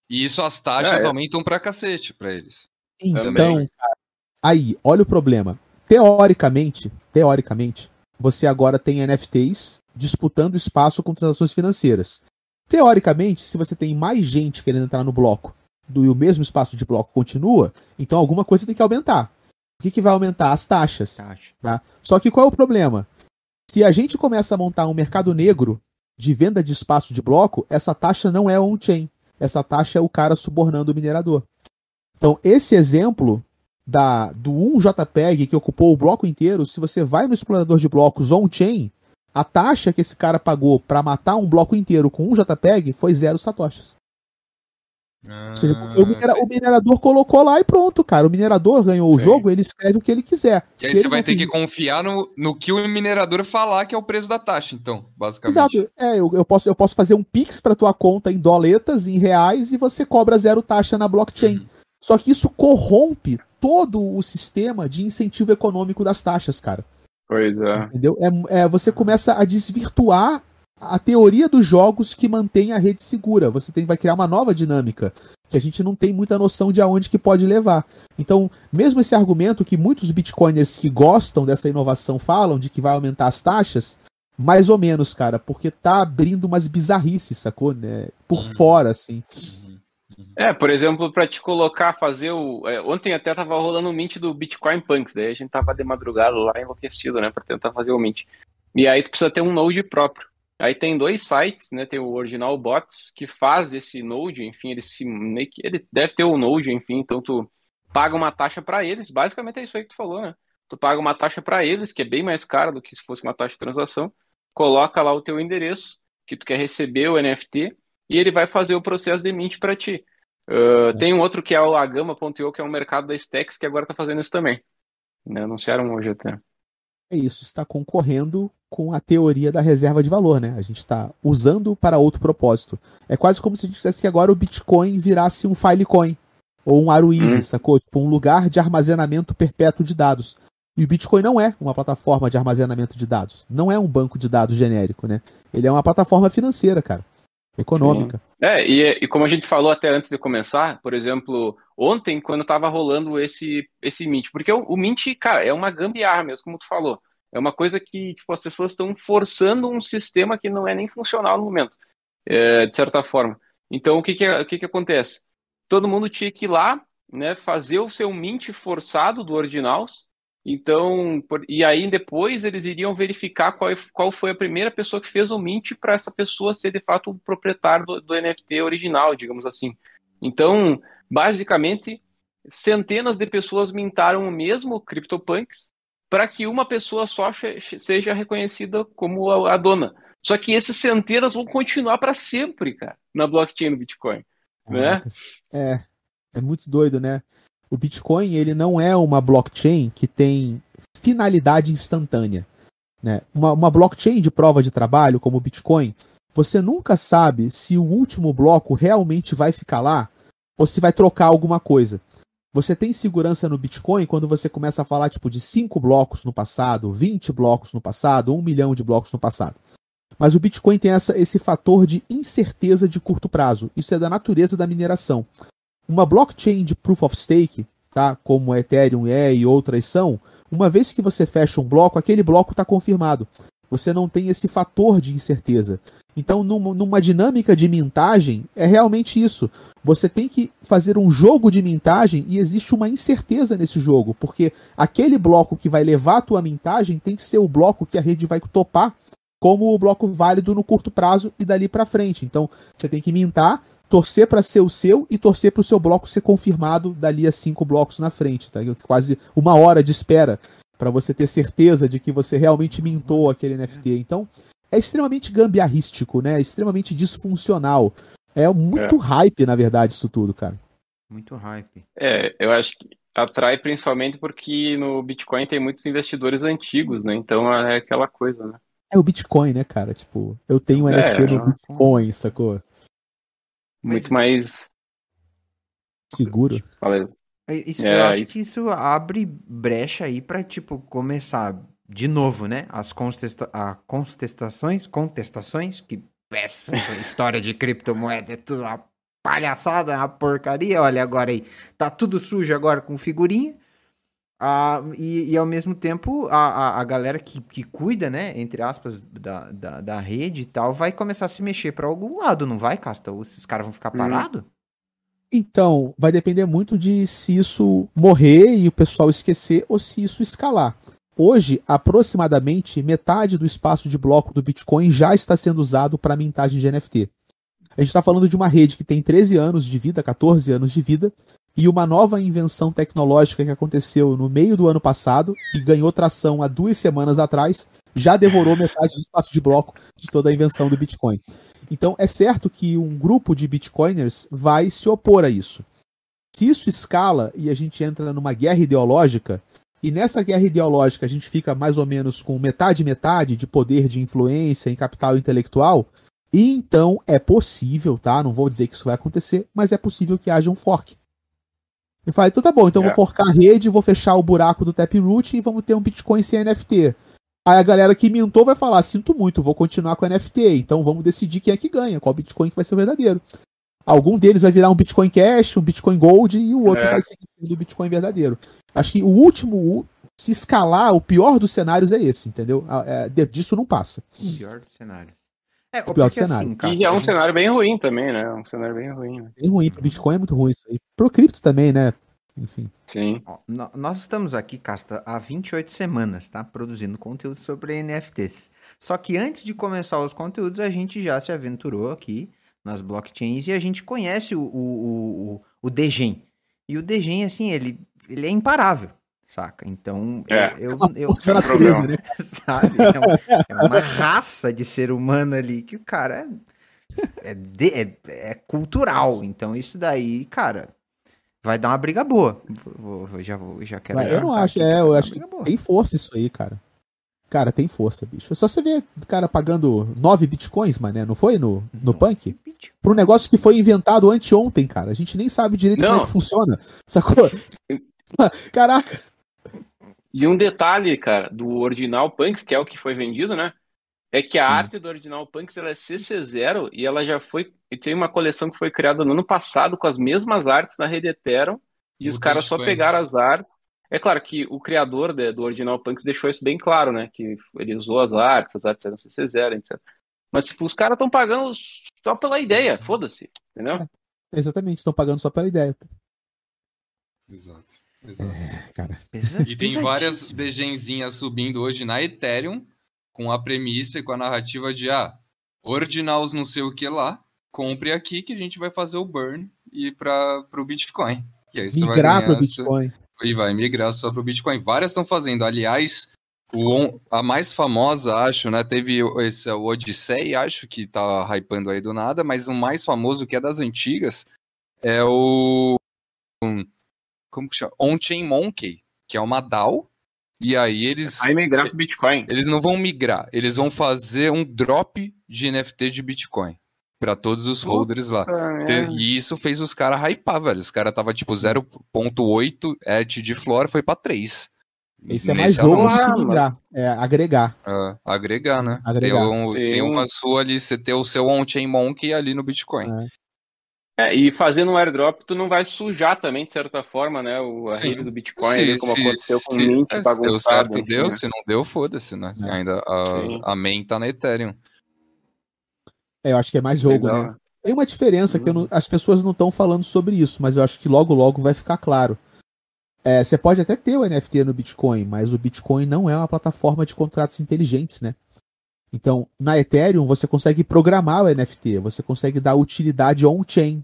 E isso as taxas É, é. aumentam pra cacete pra eles. Então, Também. cara, aí, olha o problema. Teoricamente, teoricamente, você agora tem NFTs disputando espaço com transações financeiras. Teoricamente, se você tem mais gente querendo entrar no bloco do, e o mesmo espaço de bloco continua, então alguma coisa tem que aumentar. O que, que vai aumentar? As taxas. Taxa. Tá? Só que qual é o problema? Se a gente começa a montar um mercado negro de venda de espaço de bloco, essa taxa não é on-chain. Essa taxa é o cara subornando o minerador. Então, esse exemplo da, do 1JPEG que ocupou o bloco inteiro, se você vai no explorador de blocos on-chain, a taxa que esse cara pagou para matar um bloco inteiro com um JPEG foi zero satoshis. Ou seja, Ah, o, minera- o minerador colocou lá e pronto, cara. O minerador ganhou o jogo, ele escreve o que ele quiser. E aí você vai ter que confiar no, no que o minerador falar que é o preço da taxa, então, basicamente. Exato. É, eu, eu, posso, eu posso fazer um Pix para tua conta em doletas, em reais, e você cobra zero taxa na blockchain. Uhum. Só que isso corrompe todo o sistema de incentivo econômico das taxas, cara. Pois é. Entendeu? É, é, você começa a desvirtuar a teoria dos jogos que mantém a rede segura. Você tem, vai criar uma nova dinâmica que a gente não tem muita noção de aonde que pode levar. Então, mesmo esse argumento que muitos bitcoiners que gostam dessa inovação falam de que vai aumentar as taxas, mais ou menos, cara, porque tá abrindo umas bizarrices, sacou? Né? Por Uhum. fora, assim. Uhum. É, por exemplo, para te colocar, fazer o. é, ontem até tava rolando o mint do Bitcoin Punks, daí a gente tava de madrugada lá enlouquecido, né, para tentar fazer o mint. E aí tu precisa ter um node próprio. Aí tem dois sites, né, tem o Original Bots que faz esse node, enfim, ele se ele deve ter o node, enfim, então tu paga uma taxa para eles, basicamente é isso aí que tu falou, né? Tu paga uma taxa para eles, que é bem mais cara do que se fosse uma taxa de transação, coloca lá o teu endereço que tu quer receber o NFT e ele vai fazer o processo de mint para ti. Uh, tem um outro que é o Agama.io, que é um mercado da Stacks, que agora tá fazendo isso também. Né? Anunciaram hoje até. É isso, está concorrendo com a teoria da reserva de valor, né? A gente está usando para outro propósito. É quase como se a gente dissesse que agora o Bitcoin virasse um Filecoin ou um Aruive, Hum. sacou? Tipo um lugar de armazenamento perpétuo de dados. E o Bitcoin não é uma plataforma de armazenamento de dados. Não é um banco de dados genérico, né? Ele é uma plataforma financeira, cara. Econômica. É, e, e como a gente falou até antes de começar, por exemplo, ontem, quando tava rolando esse, esse Mint, porque o, o Mint, cara, é uma gambiarra mesmo, como tu falou. É uma coisa que, tipo, as pessoas estão forçando um sistema que não é nem funcional no momento, é, de certa forma. Então, o que que, o que que acontece? Todo mundo tinha que ir lá, né, fazer o seu Mint forçado do Ordinals, então, por- e aí depois eles iriam verificar qual, qual foi a primeira pessoa que fez o mint para essa pessoa ser de fato o proprietário do, do NFT original, digamos assim. Então, basicamente, centenas de pessoas mintaram o mesmo CryptoPunks para que uma pessoa só seja reconhecida como a, a dona. Só que esses centenas vão continuar para sempre, cara, na blockchain do Bitcoin. Né? É, é muito doido, né? O Bitcoin, ele não é uma blockchain que tem finalidade instantânea. Né? Uma, uma blockchain de prova de trabalho, como o Bitcoin, você nunca sabe se o último bloco realmente vai ficar lá ou se vai trocar alguma coisa. Você tem segurança no Bitcoin quando você começa a falar tipo de 5 blocos no passado, 20 blocos no passado, 1 milhão de blocos no passado. Mas o Bitcoin tem essa, esse fator de incerteza de curto prazo. Isso é da natureza da mineração. Uma blockchain de proof of stake, tá? Como Ethereum é e outras são, uma vez que você fecha um bloco, aquele bloco está confirmado. Você não tem esse fator de incerteza. Então, numa, numa, dinâmica de mintagem, é realmente isso. Você tem que fazer um jogo de mintagem e existe uma incerteza nesse jogo, porque aquele bloco que vai levar a tua mintagem tem que ser o bloco que a rede vai topar como o bloco válido no curto prazo e dali para frente. Então, você tem que mintar, torcer para ser o seu e torcer para o seu bloco ser confirmado dali a cinco blocos na frente, tá? Quase uma hora de espera para você ter certeza de que você realmente mintou aquele NFT. Então, é extremamente gambiarrístico, né? É extremamente disfuncional. É muito é. hype, na verdade, isso tudo, cara. Muito hype. É, eu acho que atrai principalmente porque no Bitcoin tem muitos investidores antigos, né? Então é aquela coisa, né? É o Bitcoin, né, cara? Tipo, eu tenho um é, NFT no Bitcoin, sacou? Muito mais seguro. Isso, é, eu acho isso... que isso abre brecha aí para tipo começar de novo, né? As contesta contestações, contestações que essa história de criptomoeda é tudo uma palhaçada, uma porcaria. Olha agora aí, tá tudo sujo agora com figurinha. Ah, e, e, ao mesmo tempo, a, a, a, galera que, que cuida, né, entre aspas, da, da, da rede e tal, vai começar a se mexer para algum lado, não vai, Casta? Ou esses caras vão ficar parados? Então, vai depender muito de se isso morrer e o pessoal esquecer ou se isso escalar. Hoje, aproximadamente metade do espaço de bloco do Bitcoin já está sendo usado para mintagem de NFT. A gente está falando de uma rede que tem 13 anos de vida, 14 anos de vida, e uma nova invenção tecnológica que aconteceu no meio do ano passado e ganhou tração há duas semanas atrás, já devorou metade do espaço de bloco de toda a invenção do Bitcoin. Então é certo que um grupo de Bitcoiners vai se opor a isso. Se isso escala e a gente entra numa guerra ideológica, e nessa guerra ideológica a gente fica mais ou menos com metade metade de poder de influência em capital intelectual, e então é possível, tá? Não vou dizer que isso vai acontecer, mas é possível que haja um fork. Eu falei, então tá bom, então é. vou forcar a rede, vou fechar o buraco do Taproot e vamos ter um Bitcoin sem NFT. Aí a galera que mintou vai falar, sinto muito, vou continuar com o NFT, então vamos decidir quem é que ganha, qual Bitcoin que vai ser o verdadeiro. Algum deles vai virar um Bitcoin Cash, um Bitcoin Gold e o outro é. vai ser do Bitcoin verdadeiro. Acho que o último, se escalar, o pior dos cenários é esse, entendeu? É, disso não passa. O pior dos cenários. É, o pior cenário. Assim, e é um gente... cenário bem ruim também, né? Um cenário bem ruim. Né? Bem ruim. Pro Bitcoin é muito ruim isso aí. Pro cripto também, né? Enfim. Sim. Ó, nós estamos aqui, Casta, há 28 semanas, tá? Produzindo conteúdo sobre NFTs. Só que antes de começar os conteúdos, a gente já se aventurou aqui nas blockchains e a gente conhece o, o, o, o Degen. E o Degen, assim, ele, ele é imparável saca? Então, é. eu, eu, eu, eu natureza, né? sabe? É, um, é, uma raça de ser humano ali que o cara é, é, de, é, é, cultural. Então, isso daí, cara, vai dar uma briga boa. Vou, vou, já, vou, já quero. Mas eu não acho, é, eu acho que tem força isso aí, cara. Cara, tem força, bicho. É só você ver o cara pagando 9 bitcoins, mané, não foi no, no punk? Para um negócio que foi inventado anteontem, cara. A gente nem sabe direito não. como é que funciona. Sacou? Caraca. E um detalhe, cara, do original Punks, que é o que foi vendido, né? É que a hum. arte do original Punks ela é CC0 e ela já foi. E tem uma coleção que foi criada no ano passado com as mesmas artes na rede Ethereum. E o os caras só pegaram as artes. É claro que o criador de, do original Punks deixou isso bem claro, né? Que ele usou as artes, as artes eram CC0, etc. Mas, tipo, os caras estão pagando só pela ideia, foda-se, entendeu? É, exatamente, estão pagando só pela ideia. Exato. Exato. É, cara. E tem várias degenzinhas subindo hoje na Ethereum com a premissa e com a narrativa de ah, ordinals não sei o que lá, compre aqui que a gente vai fazer o burn e para o Bitcoin. E aí você migrar para o Bitcoin. E vai migrar só para o Bitcoin. Várias estão fazendo. Aliás, o, a mais famosa, acho, né? Teve esse, o Odyssey, acho que tá hypando aí do nada, mas o mais famoso, que é das antigas, é o. Um, como que chama? On-Chain Monkey, que é uma DAO. E aí eles. Vai migrar pro Bitcoin. Eles não vão migrar, eles vão fazer um drop de NFT de Bitcoin para todos os holders lá. É. E isso fez os caras hypar, velho. Os caras tava tipo 0.8 edge de flora, foi para 3. Esse é mais jogo que migrar, é agregar. É, agregar, né? Agregar. Tem, um, tem uma sua ali, você ter o seu on-chain monkey ali no Bitcoin. É. É, e fazendo um airdrop, tu não vai sujar também, de certa forma, né? O, a rede do Bitcoin, Se- ali, como se- aconteceu com o Mint, é, se bagunçado. deu certo, enfim, deu. né? Se não deu, foda-se, né? É. Ainda Sim. a, a main tá na Ethereum. É, eu acho que é mais jogo, Legal, né? Tem uma diferença que Uhum. não- as pessoas não estão falando sobre isso, mas eu acho que logo logo vai ficar claro. É, você pode até ter o NFT no Bitcoin, mas o Bitcoin não é uma plataforma de contratos inteligentes, né? Então, na Ethereum, você consegue programar o NFT, você consegue dar utilidade on-chain,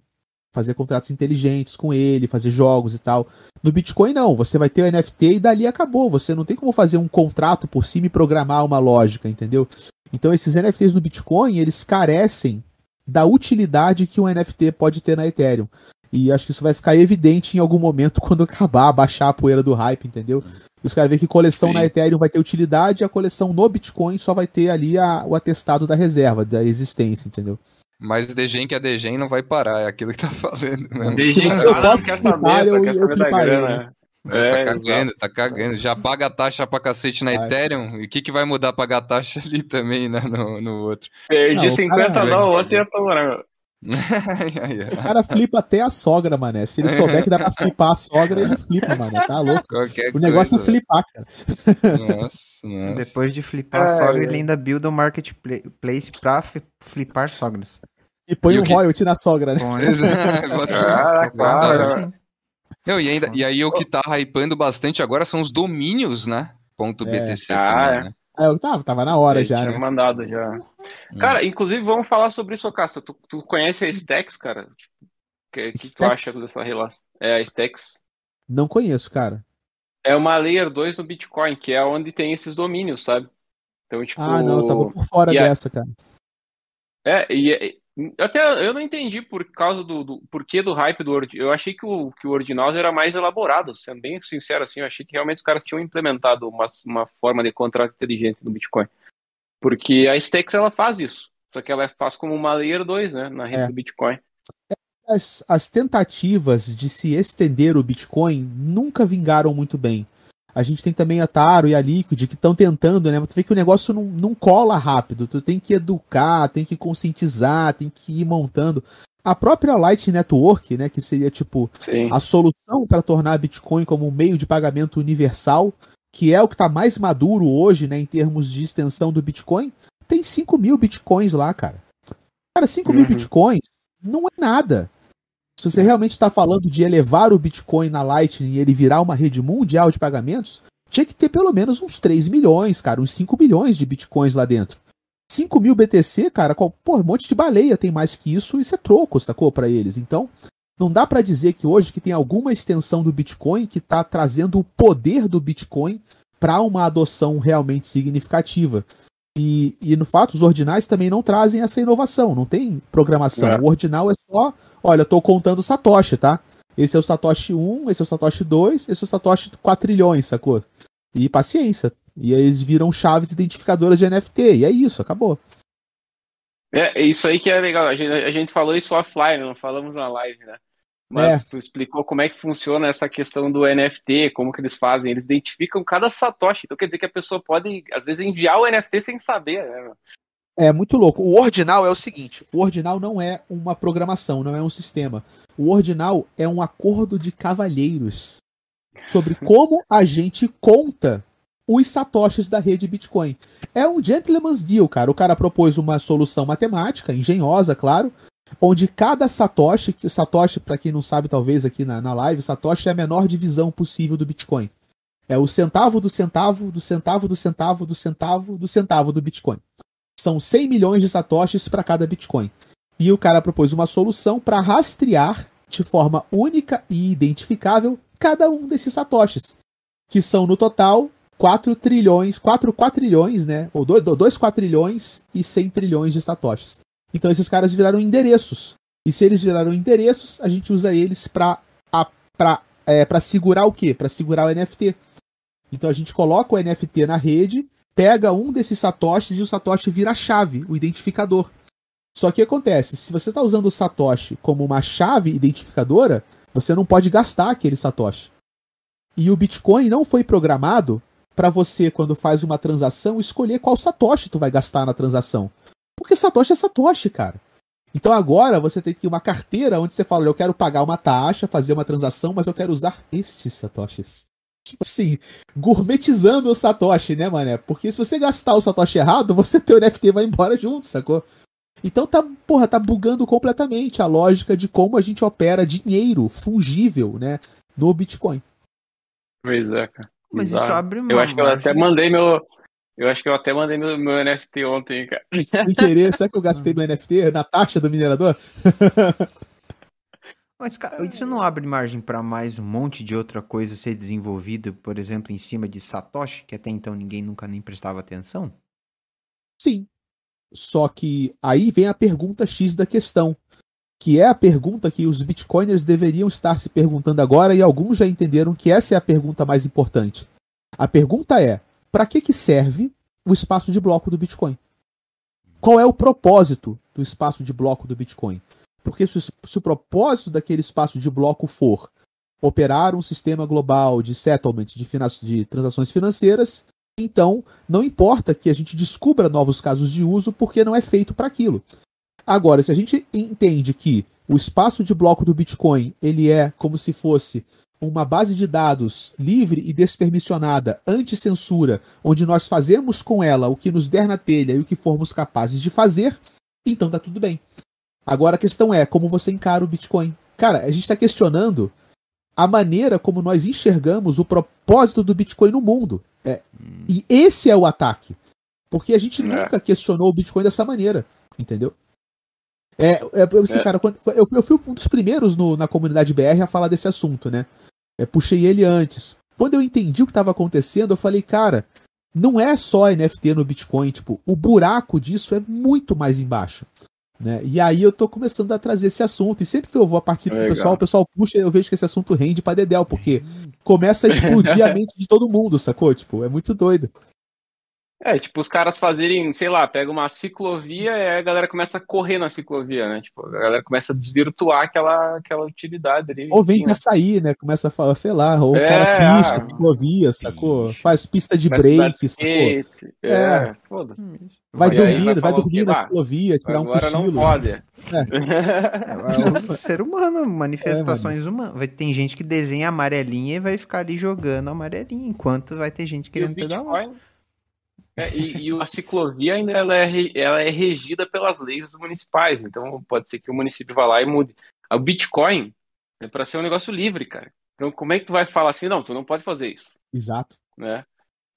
fazer contratos inteligentes com ele, fazer jogos e tal. No Bitcoin, não, você vai ter o NFT e dali acabou. Você não tem como fazer um contrato por cima e programar uma lógica, entendeu? Então, esses NFTs no Bitcoin, eles carecem da utilidade que um NFT pode ter na Ethereum. E acho que isso vai ficar evidente em algum momento quando acabar, baixar a poeira do hype, entendeu? E os caras veem que coleção Sim. na Ethereum vai ter utilidade e a coleção no Bitcoin só vai ter ali a- o atestado da reserva, da existência, entendeu? Mas Degen que é Degen não vai parar, é aquilo que tá falando mesmo. Já eu posso quer saber, só eu- quer eu saber da grana. tá É, cagando, tá cagando. Já paga a taxa pra cacete na Vai. Ethereum. E o que, que vai mudar pagar a taxa ali também, né? No, no outro. Perdi Não, o 50 cara- dólares ontem e tô morando. O cara flipa até a sogra, mané. Se ele souber que dá pra flipar a sogra, ele flipa, mané. Tá louco. Qualquer O negócio é coisa, flipar, cara. Nossa, nossa. Depois de flipar a sogra, ele ainda builda um marketplace pra flipar sogras. E põe E o um que- royalty na sogra, né? Com Exato. Bota- Cara, claro. Não, e, ainda, e aí o que tá hypando bastante agora são os domínios, né? Ponto É. BTC Ah, também, é. né? Ah, eu tava, tava na hora já, tinha né? mandado já. Cara, inclusive, vamos falar sobre isso, Casta. Tu, tu conhece a Stacks, cara? O que, que tu acha dessa relação? É, a Stacks. Não conheço, cara. É uma Layer 2 no Bitcoin, que é onde tem esses domínios, sabe? Então, tipo. Ah, não, eu tava por fora E a- dessa, cara. É, e e- até eu não entendi por causa do, do porquê do hype do Ordinals. Eu achei que o, que o Ordinals era mais elaborado, sendo bem sincero assim. Eu achei que realmente os caras tinham implementado uma, uma forma de contrato inteligente no Bitcoin. Porque a Stacks ela faz isso. Só que ela faz como uma Layer 2, né? Na rede É. do Bitcoin. As, as tentativas de se estender o Bitcoin nunca vingaram muito bem. A gente tem também a Taro e a Liquid que estão tentando, né? Mas tu vê que o negócio não, não cola rápido. Tu tem que educar, tem que conscientizar, tem que ir montando. A própria Light Network, né? Que seria tipo Sim. a solução para tornar Bitcoin como um meio de pagamento universal, que é o que está mais maduro hoje, né, em termos de extensão do Bitcoin, tem 5 mil Bitcoins lá, cara. Cara, 5 mil Uhum. Bitcoins não é nada. Se você realmente está falando de elevar o Bitcoin na Lightning e ele virar uma rede mundial de pagamentos, tinha que ter pelo menos uns 3 milhões, cara, uns 5 milhões de Bitcoins lá dentro. 5 mil BTC, cara, qual, pô, um monte de baleia tem mais que isso, isso é troco, sacou, para eles. Então, não dá para dizer que hoje que tem alguma extensão do Bitcoin que está trazendo o poder do Bitcoin para uma adoção realmente significativa. E, e no fato, os ordinais também não trazem essa inovação, não tem programação. É. O ordinal é só, olha, eu tô contando Satoshi, tá? Esse é o Satoshi 1, esse é o Satoshi 2, esse é o Satoshi 4 trilhões, sacou? E paciência. E aí eles viram chaves identificadoras de NFT, e é isso, acabou. É, é isso aí que é legal. A gente, a gente falou isso offline, não falamos na live, né? Mas É. tu explicou como é que funciona essa questão do NFT, como que eles fazem. Eles identificam cada satoshi. Então quer dizer que a pessoa pode, às vezes, enviar o NFT sem saber, né? É muito louco. O ordinal é o seguinte: o ordinal não é uma programação, não é um sistema. O ordinal é um acordo de cavalheiros sobre como a gente conta os satoshis da rede Bitcoin. É um gentleman's deal, cara. O cara propôs uma solução matemática, engenhosa, claro, onde cada satoshi, que satoshi, para quem não sabe, talvez aqui na, na live, satoshi é a menor divisão possível do Bitcoin. É o centavo do centavo, do centavo do centavo do centavo do centavo do Bitcoin são 100 milhões de satoshis para cada Bitcoin. E o cara propôs uma solução para rastrear de forma única e identificável cada um desses satoshis, que são no total 4 trilhões, 4 quatrilhões, né? Ou 2 quatrilhões e 100 trilhões de satoshis. Então esses caras viraram endereços. E se eles viraram endereços, a gente usa eles para para é, segurar o quê? Para segurar o NFT. Então a gente coloca o NFT na rede pega um desses satoshis e o satoshi vira a chave, o identificador. Só que acontece, se você está usando o satoshi como uma chave identificadora, você não pode gastar aquele satoshi. E o Bitcoin não foi programado para você, quando faz uma transação, escolher qual satoshi tu vai gastar na transação. Porque satoshi é satoshi, cara. Então agora você tem que uma carteira onde você fala, eu quero pagar uma taxa, fazer uma transação, mas eu quero usar estes satoshis. Tipo assim, gourmetizando o satoshi, né, mané? Porque se você gastar o satoshi errado, você teu NFT vai embora junto, sacou? Então tá, porra, tá bugando completamente a lógica de como a gente opera dinheiro fungível, né, no Bitcoin. Pois é, cara. Mas isso Bizarro. abre uma Eu acho que eu margem- até mandei meu. Eu acho que eu até mandei meu, meu NFT ontem, cara. Sem querer, será que eu gastei meu NFT na taxa do minerador? Mas, cara, isso não abre margem para mais um monte de outra coisa ser desenvolvido, por exemplo, em cima de Satoshi, que até então ninguém nunca nem prestava atenção? Sim. Só que aí vem a pergunta X da questão, que é a pergunta que os bitcoiners deveriam estar se perguntando agora e alguns já entenderam que essa é a pergunta mais importante. A pergunta é: para que que serve o espaço de bloco do Bitcoin? Qual é o propósito do espaço de bloco do Bitcoin? Porque se, o- se o propósito daquele espaço de bloco for operar um sistema global de settlement, de, de transações financeiras, então não importa que a gente descubra novos casos de uso, porque não é feito para aquilo. Agora, se a gente entende que o espaço de bloco do Bitcoin ele é como se fosse uma base de dados livre e despermissionada, anti-censura, onde nós fazemos com ela o que nos der na telha e o que formos capazes de fazer, então tá tudo bem. Agora a questão é como você encara o Bitcoin. Cara, a gente está questionando a maneira como nós enxergamos o propósito do Bitcoin no mundo. É, e esse é o ataque. Porque a gente É. nunca questionou o Bitcoin dessa maneira. Entendeu? É, é, eu, assim, É. cara, quando- eu, eu fui um dos primeiros no- na comunidade BR a falar desse assunto, né? É, puxei ele antes. Quando eu entendi o que estava acontecendo, eu falei, cara, não é só NFT no Bitcoin, tipo, o buraco disso é muito mais embaixo. Né? E aí eu tô começando a trazer esse assunto. E sempre que eu vou participar com o Legal. pessoal, o pessoal puxa, eu vejo que esse assunto rende pra Dedel, porque começa a explodir a mente de todo mundo, sacou? Tipo, é muito doido. É, tipo, os caras fazerem, sei lá, pega uma ciclovia e aí a galera começa a correr na ciclovia, né? Tipo, a galera começa a desvirtuar aquela, aquela utilidade ali. Ou vem Enfim, né? açaí, né? Começa a falar, sei lá, ou o É, cara picha, ah, ciclovia, sacou? picha. Faz pista de a break, sacou? skate, É. É, foda-se. Hum. Vai dormir, vai dormir na ciclovia, tirar um Agora não cochilo. pode. É, é o ser humano, manifestações humanas. Vai tem gente que desenha amarelinha e vai ficar ali jogando amarelinha, enquanto vai ter gente querendo pedalar. Bitcoin. É, e, e a ciclovia ainda ela é, ela é regida pelas leis municipais, então pode ser que o município vá lá e mude. O Bitcoin é para ser um negócio livre, cara. Então como é que tu vai falar assim, não, tu não pode fazer isso, Exato, né?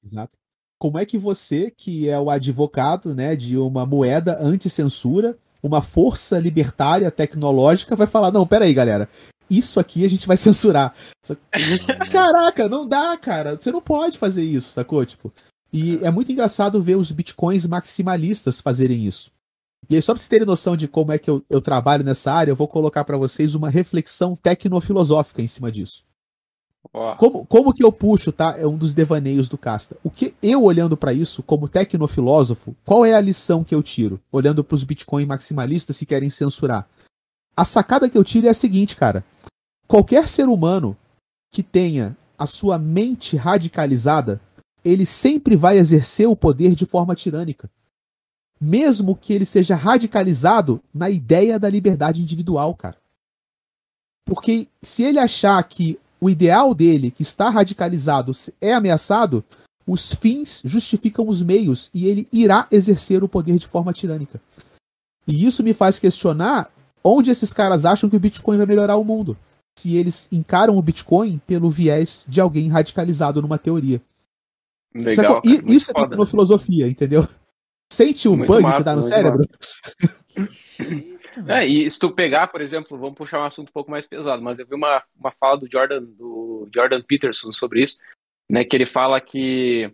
exato. Como é que você, que é o advogado né, de uma moeda anti-censura, uma força libertária tecnológica, vai falar: não, peraí, galera, isso aqui a gente vai censurar. Caraca, não dá, cara. Você não pode fazer isso, sacou? Tipo, e é muito engraçado ver os bitcoins maximalistas fazerem isso. E aí, só pra vocês terem noção de como é que eu, eu trabalho nessa área, eu vou colocar pra vocês uma reflexão tecnofilosófica em cima disso. Como, como que eu puxo, tá? É um dos devaneios do Casta. O que eu olhando pra isso, como tecnofilósofo, qual é a lição que eu tiro? Olhando pros bitcoin maximalistas que querem censurar. A sacada que eu tiro é a seguinte, cara. Qualquer ser humano que tenha a sua mente radicalizada, ele sempre vai exercer o poder de forma tirânica. Mesmo que ele seja radicalizado na ideia da liberdade individual, cara. Porque se ele achar que o ideal dele, que está radicalizado, é ameaçado, os fins justificam os meios e ele irá exercer o poder de forma tirânica. E isso me faz questionar onde esses caras acham que o Bitcoin vai melhorar o mundo. Se eles encaram o Bitcoin pelo viés de alguém radicalizado numa teoria. Legal. Sacou? cara, E- isso é foda, né? tecnofilosofia, entendeu? Sente o Muito bug massa, que tá no cérebro? É, e se tu pegar, por exemplo, vamos puxar um assunto um pouco mais pesado, mas eu vi uma, uma fala do Jordan, do Jordan Peterson sobre isso, né, que ele fala que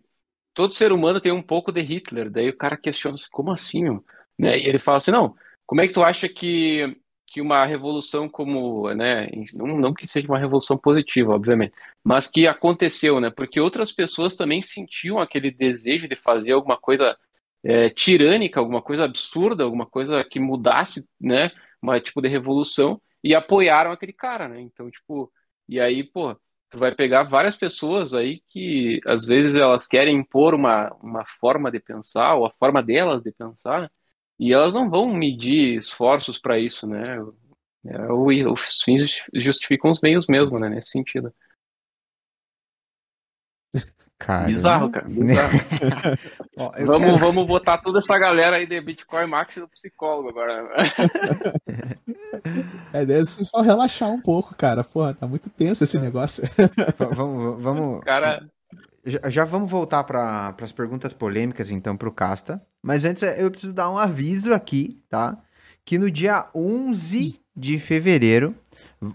todo ser humano tem um pouco de Hitler, daí o cara questiona, como assim, meu? Né, e ele fala assim, não, como é que tu acha que, que uma revolução como, né, não, não que seja uma revolução positiva, obviamente, mas que aconteceu, né, porque outras pessoas também sentiam aquele desejo de fazer alguma coisa é, tirânica, alguma coisa absurda, alguma coisa que mudasse, né, uma tipo de revolução e apoiaram aquele cara, né? Então, tipo, e aí, pô, tu vai pegar várias pessoas aí que às vezes elas querem impor uma, uma forma de pensar ou a forma delas de pensar E elas não vão medir esforços para isso, né? É, os fins justificam os meios mesmo, né? Nesse sentido. Cara, Bizarro, cara. Bizarro. Ó, vamos, quero- vamos botar toda essa galera aí de Bitcoin Max no psicólogo agora. É, deve só relaxar um pouco, cara. Porra, tá muito tenso esse negócio. v- vamos, vamos, Cara, Já, já vamos voltar para as perguntas polêmicas, então, para o Casta. Mas antes eu preciso dar um aviso aqui, tá? Que no dia 11 de fevereiro,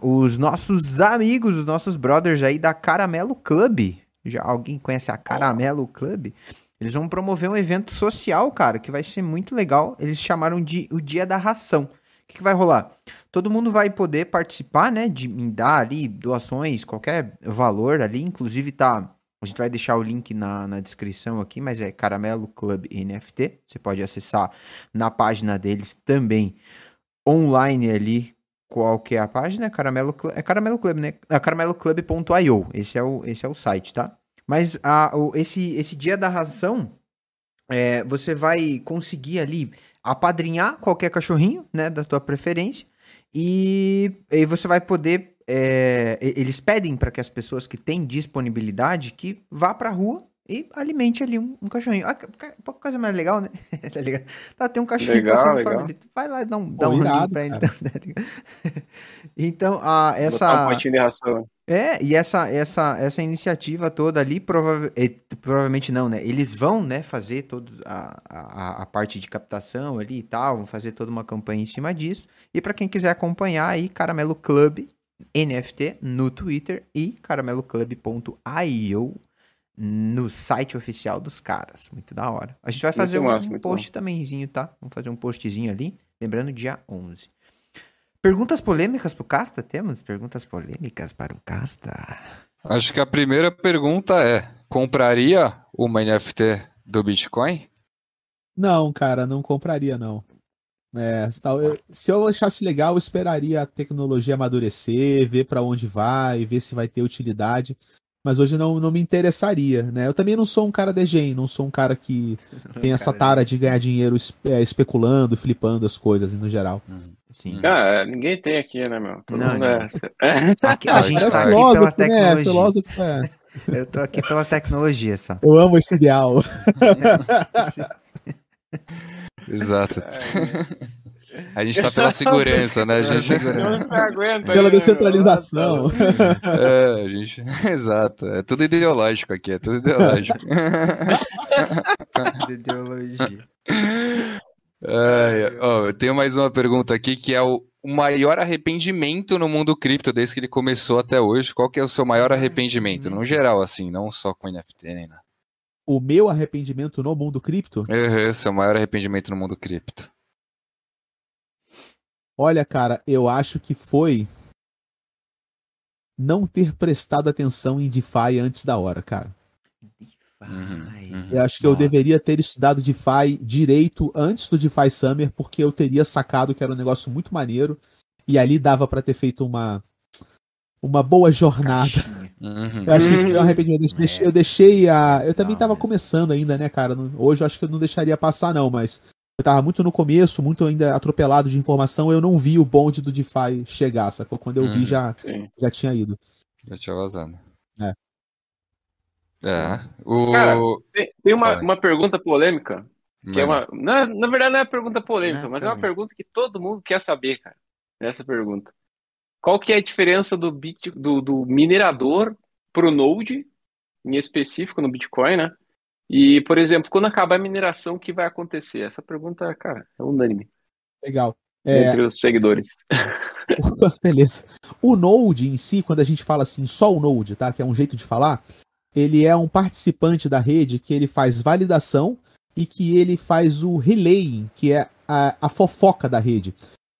os nossos amigos, os nossos brothers aí da Caramelo Club, já alguém conhece a Caramelo Club? Eles vão promover um evento social, cara, que vai ser muito legal. Eles chamaram de o Dia da Ração. O que, que vai rolar? Todo mundo vai poder participar, né? De em dar ali doações, qualquer valor ali. Inclusive tá a gente vai deixar o link na, na descrição aqui, mas é Caramelo Club NFT. Você pode acessar na página deles também, online ali. Qual que é a página? Caramelo Club, é Caramelo Club, né? É carameloclub.io. Esse é o esse é o site, tá? Mas a, o, esse esse dia da ração, é, você vai conseguir ali apadrinhar qualquer cachorrinho, né, da tua preferência, e, e você vai poder é, e- eles pedem para que as pessoas que têm disponibilidade que vá pra rua e alimente ali um, um cachorrinho. Ah, pouca coisa mais legal, né? tá ligado? Tá, tem um cachorrinho Legal, passando legal. ali. Vai lá dar um, Pô, um irado, pra ele. cara. tá então, a, botar um essa... potinho de ração. É, e essa, essa, essa iniciativa toda ali, prova provavelmente não, né? Eles vão, né, fazer todos a, a, a parte de captação ali e tal, vão fazer toda uma campanha em cima disso. E para quem quiser acompanhar aí, Caramelo Club NFT no Twitter e carameloclub.io no site oficial dos caras. Muito da hora. A gente vai fazer um, massa, um muito post tambémzinho, tá? Vamos fazer um postzinho ali, lembrando dia 11. Perguntas polêmicas pro Casta? Temos perguntas polêmicas para o Casta? Acho que a primeira pergunta é: compraria uma NFT do Bitcoin? Não, cara, não compraria, não. É, se tal- eu- se eu achasse legal, eu esperaria a tecnologia amadurecer, ver pra onde vai, ver se vai ter utilidade. Mas hoje não, não me interessaria, né? Eu também não sou um cara de gen, não sou um cara que tem essa tara de ganhar dinheiro é, especulando, flipando as coisas no geral. Sim. Ah, ninguém tem aqui, né, meu? Todo Não, é. Aqui, a gente é tá aqui pela filósofo, né? tecnologia. Filósofo, é. Eu tô aqui pela tecnologia só. Eu amo esse ideal. Exato. A gente tá pela segurança, né, Pela gente? Não se aguenta. Pela né, descentralização. É, a gente. Exato. É tudo ideológico aqui, é tudo ideológico. De ideologia. Ai, ó, eu tenho mais uma pergunta aqui que é o o maior arrependimento no mundo cripto desde que ele começou até hoje. Qual que é o seu maior arrependimento? No geral, assim, não só com NFT nem nada. O meu arrependimento no mundo cripto, Uhum, seu maior arrependimento no mundo cripto. olha, cara, eu acho que foi não ter prestado atenção em DeFi antes da hora, cara. Uhum, uhum. Eu acho que eu Nossa. deveria ter estudado DeFi direito antes do DeFi Summer, porque eu teria sacado que era um negócio muito maneiro e ali dava pra ter feito uma uma boa jornada. Caixinha. Uhum. Eu acho que isso foi um arrependimento. Eu deixei, eu deixei a. Eu também Não, tava começando ainda, né, cara? Hoje eu acho que eu não deixaria passar, não, mas eu tava muito no começo, muito ainda atropelado de informação. Eu não vi o bonde do DeFi chegar, sacou? Quando eu vi, Uhum. já, Sim. já tinha ido. Já tinha vazado. É. É. O. Cara, Tem, tem uma, uma pergunta polêmica, que é uma. Na, na verdade, não é pergunta polêmica, Não, mas é uma também. pergunta que todo mundo quer saber, cara. Essa pergunta. Qual que é a diferença do, bit, do, do minerador pro Node, em específico no Bitcoin, né? E, por exemplo, quando acabar a mineração, o que vai acontecer? Essa pergunta, cara, é unânime Legal. É, entre os seguidores. Beleza. O Node em si, quando a gente fala assim, só o Node, tá? Que é um jeito de falar, ele é um participante da rede que ele faz validação e que ele faz o relaying, que é a, a fofoca da rede.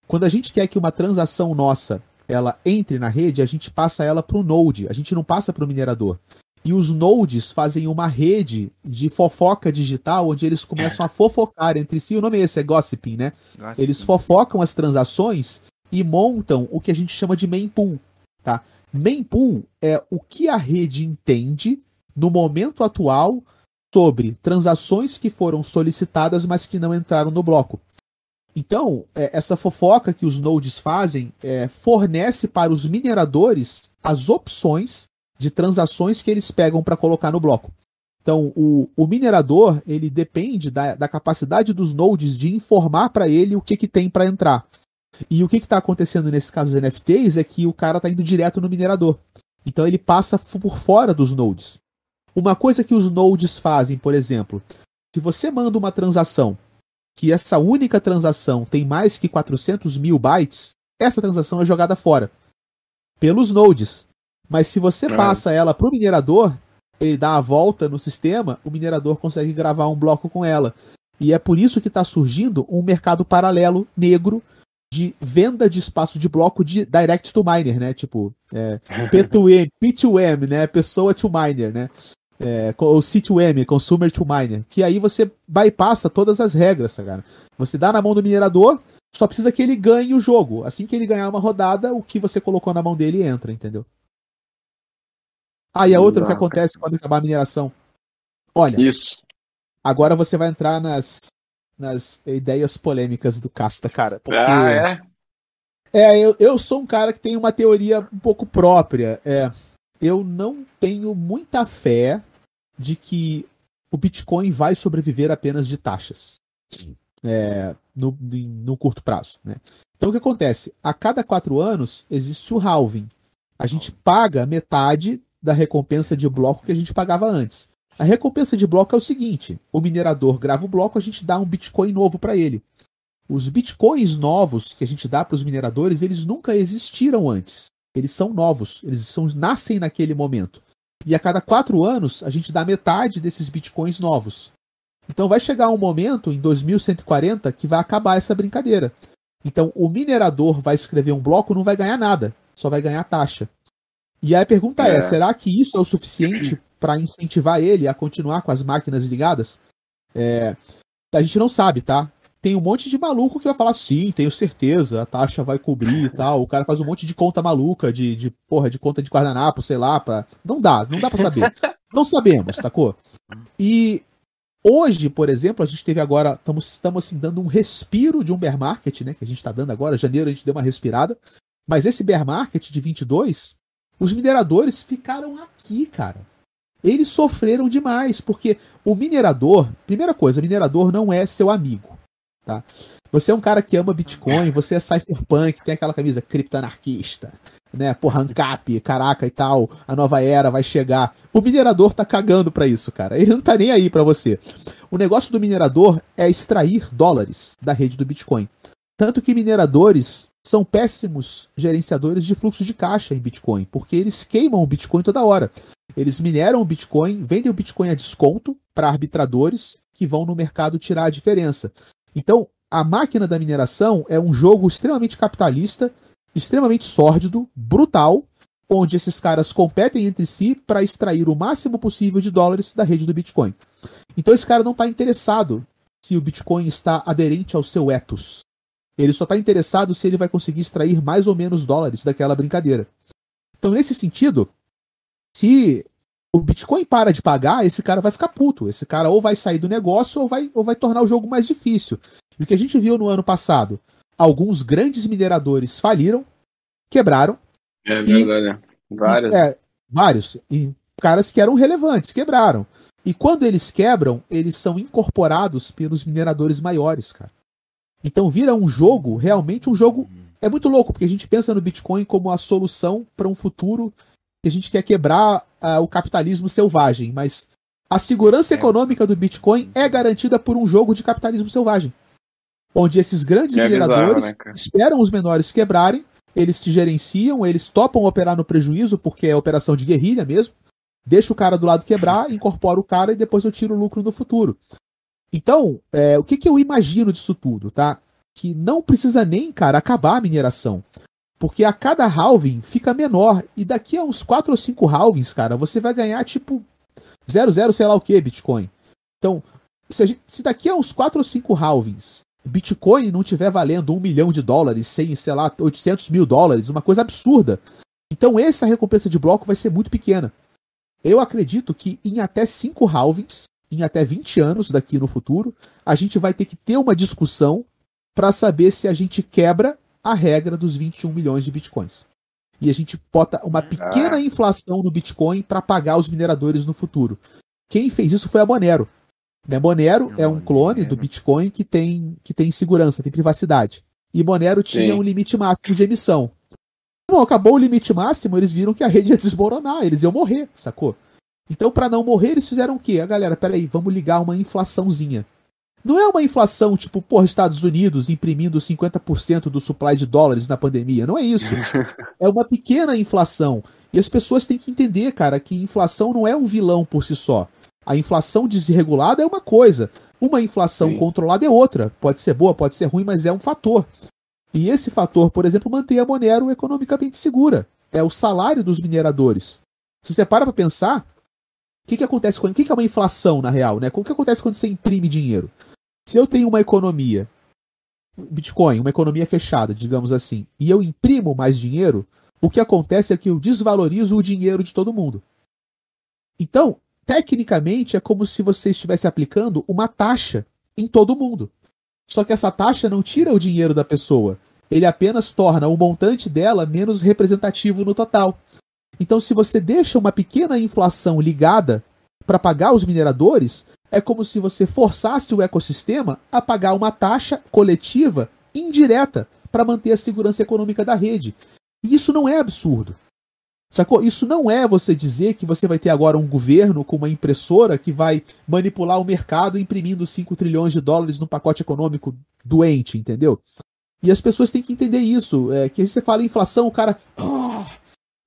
Quando a gente quer que uma transação nossa ela entre na rede, a gente passa ela para o Node, a gente não passa para o minerador. E os nodes fazem uma rede de fofoca digital onde eles começam a fofocar entre si. O nome é esse, é gossiping, né? Nossa, Eles fofocam as transações e montam o que a gente chama de mempool, tá? Mempool é o que a rede entende no momento atual sobre transações que foram solicitadas, mas que não entraram no bloco. Então, é, essa fofoca que os nodes fazem é, fornece para os mineradores as opções de transações que eles pegam para colocar no bloco. Então, o, o minerador ele depende da, da, capacidade dos nodes de informar para ele o que, que tem para entrar. E o que está acontecendo nesse caso dos NFTs é que o cara está indo direto no minerador. Então ele passa por fora dos nodes. Uma coisa que os nodes fazem, por exemplo, se você manda uma transação que essa única transação tem mais que 400 mil bytes, essa transação é jogada fora pelos nodes. Mas se você é. passa ela para o minerador, ele dá a volta no sistema, o minerador consegue gravar um bloco com ela. E é por isso que está surgindo um mercado paralelo negro de venda de espaço de bloco de direct to miner, né? Tipo, é, P2M, P2M, né? Pessoa to miner, né? É, ou C2M, consumer to miner. Que aí você bypassa todas as regras, cara. Você dá na mão do minerador, só precisa que ele ganhe o jogo. Assim que ele ganhar uma rodada, o que você colocou na mão dele entra, entendeu? Ah, e a outra que acontece quando acabar a mineração. Olha. Isso. Agora você vai entrar nas nas ideias polêmicas do Casta, cara. Porque... Ah, é? É, eu, eu sou um cara que tem uma teoria um pouco própria. É, eu não tenho muita fé de que o Bitcoin vai sobreviver apenas de taxas é, no, no curto prazo. Né? Então o que acontece? A cada quatro anos existe o halving. A gente paga metade da recompensa de bloco que a gente pagava antes. A recompensa de bloco é o seguinte: o minerador grava o bloco, a gente dá um Bitcoin novo para ele. Os Bitcoins novos que a gente dá para os mineradores, eles nunca existiram antes. Eles são novos, eles são, nascem naquele momento. E a cada quatro anos, a gente dá metade desses Bitcoins novos. Então vai chegar um momento, em 2140, que vai acabar essa brincadeira. Então o minerador vai escrever um bloco, não vai ganhar nada, só vai ganhar taxa. E aí a pergunta é, é será que isso é o suficiente para incentivar ele a continuar com as máquinas ligadas? É, a gente não sabe, tá? Tem um monte de maluco que vai falar sim, tenho certeza, a taxa vai cobrir e tal. O cara faz um monte de conta maluca, de, de porra, de conta de guardanapo, sei lá, pra. Não dá, não dá para saber. não sabemos, sacou? E hoje, por exemplo, a gente teve agora, estamos, estamos assim, dando um respiro de um bear market, né? Que a gente tá dando agora. Janeiro a gente deu uma respirada. Mas esse bear market de 22, os mineradores ficaram aqui, cara eles sofreram demais, porque o minerador, primeira coisa, minerador não é seu amigo, tá? Você é um cara que ama Bitcoin, você é cypherpunk, tem aquela camisa criptanarquista, né? Porra, ANCAP, caraca e tal, a nova era vai chegar. O minerador tá cagando para isso, cara. Ele não tá nem aí para você. O negócio do minerador é extrair dólares da rede do Bitcoin. Tanto que mineradores são péssimos gerenciadores de fluxo de caixa em Bitcoin, porque eles queimam o Bitcoin toda hora. Eles mineram o Bitcoin, vendem o Bitcoin a desconto para arbitradores que vão no mercado tirar a diferença. Então, a máquina da mineração é um jogo extremamente capitalista, extremamente sórdido, brutal, onde esses caras competem entre si para extrair o máximo possível de dólares da rede do Bitcoin. Então esse cara não está interessado se o Bitcoin está aderente ao seu ethos. Ele só está interessado se ele vai conseguir extrair mais ou menos dólares daquela brincadeira. Então, nesse sentido, se o Bitcoin para de pagar, esse cara vai ficar puto. Esse cara ou vai sair do negócio ou vai, ou vai tornar o jogo mais difícil. E o que a gente viu no ano passado? Alguns grandes mineradores faliram, quebraram. É verdade. E, vários. É, vários. E caras que eram relevantes, quebraram. E quando eles quebram, eles são incorporados pelos mineradores maiores, cara. Então vira um jogo, realmente um jogo. É muito louco, porque a gente pensa no Bitcoin como a solução para um futuro que a gente quer quebrar o capitalismo selvagem, mas a segurança é. econômica do Bitcoin é garantida por um jogo de capitalismo selvagem. Onde esses grandes é mineradores bizarro, né, esperam os menores quebrarem, eles se gerenciam, eles topam operar no prejuízo, porque é operação de guerrilha mesmo. Deixa o cara do lado quebrar, incorpora o cara e depois eu tiro o lucro no futuro. Então, é, o que, que eu imagino disso tudo, tá? Que não precisa nem, cara, acabar a mineração. Porque a cada halving fica menor. E daqui a uns 4 ou 5 halvings, cara, você vai ganhar tipo 00 sei lá o que Bitcoin. Então, se, gente, se, daqui a uns 4 ou 5 halvings Bitcoin não tiver valendo 1 milhão de dólares, 100, sei lá, 800 mil dólares, uma coisa absurda. Então essa recompensa de bloco vai ser muito pequena. Eu acredito que em até 5 halvings, em até 20 anos daqui no futuro, a gente vai ter que ter uma discussão para saber se a gente quebra a regra dos 21 milhões de bitcoins. E a gente bota uma pequena Ah. inflação no Bitcoin para pagar os mineradores no futuro. Quem fez isso foi a Monero. Né? Monero é um clone do. Bitcoin que tem, que tem segurança, tem privacidade. E Monero tinha Sim. um limite máximo de emissão. Bom, acabou o limite máximo, eles viram que a rede ia desmoronar, eles iam morrer, sacou? Então, para não morrer, eles fizeram o quê? A galera, peraí, vamos ligar uma inflaçãozinha. Não é uma inflação tipo, porra, Estados Unidos imprimindo 50% do supply de dólares na pandemia. Não é isso. é uma pequena inflação. E as pessoas têm que entender, cara, que inflação não é um vilão por si só. A inflação desregulada é uma coisa. Uma inflação Sim. controlada é outra. Pode ser boa, pode ser ruim, mas é um fator. E esse fator, por exemplo, mantém a Monero economicamente segura. É o salário dos mineradores. Se você para pra pensar, o que, que acontece quando. O que, que é uma inflação, na real? Né? O que acontece quando você imprime dinheiro? Se eu tenho uma economia, Bitcoin, uma economia fechada, digamos assim, e eu imprimo mais dinheiro, o que acontece é que eu desvalorizo o dinheiro de todo mundo. Então, tecnicamente, é como se você estivesse aplicando uma taxa em todo mundo. Só que essa taxa não tira o dinheiro da pessoa. Ele apenas torna o montante dela menos representativo no total. Então, se você deixa uma pequena inflação ligada para pagar os mineradores, é como se você forçasse o ecossistema a pagar uma taxa coletiva indireta para manter a segurança econômica da rede. E isso não é absurdo. Sacou? Isso não é você dizer que você vai ter agora um governo com uma impressora que vai manipular o mercado imprimindo 5 trilhões de dólares num pacote econômico doente, entendeu? E as pessoas têm que entender isso. É, que você fala inflação, o cara "Ah",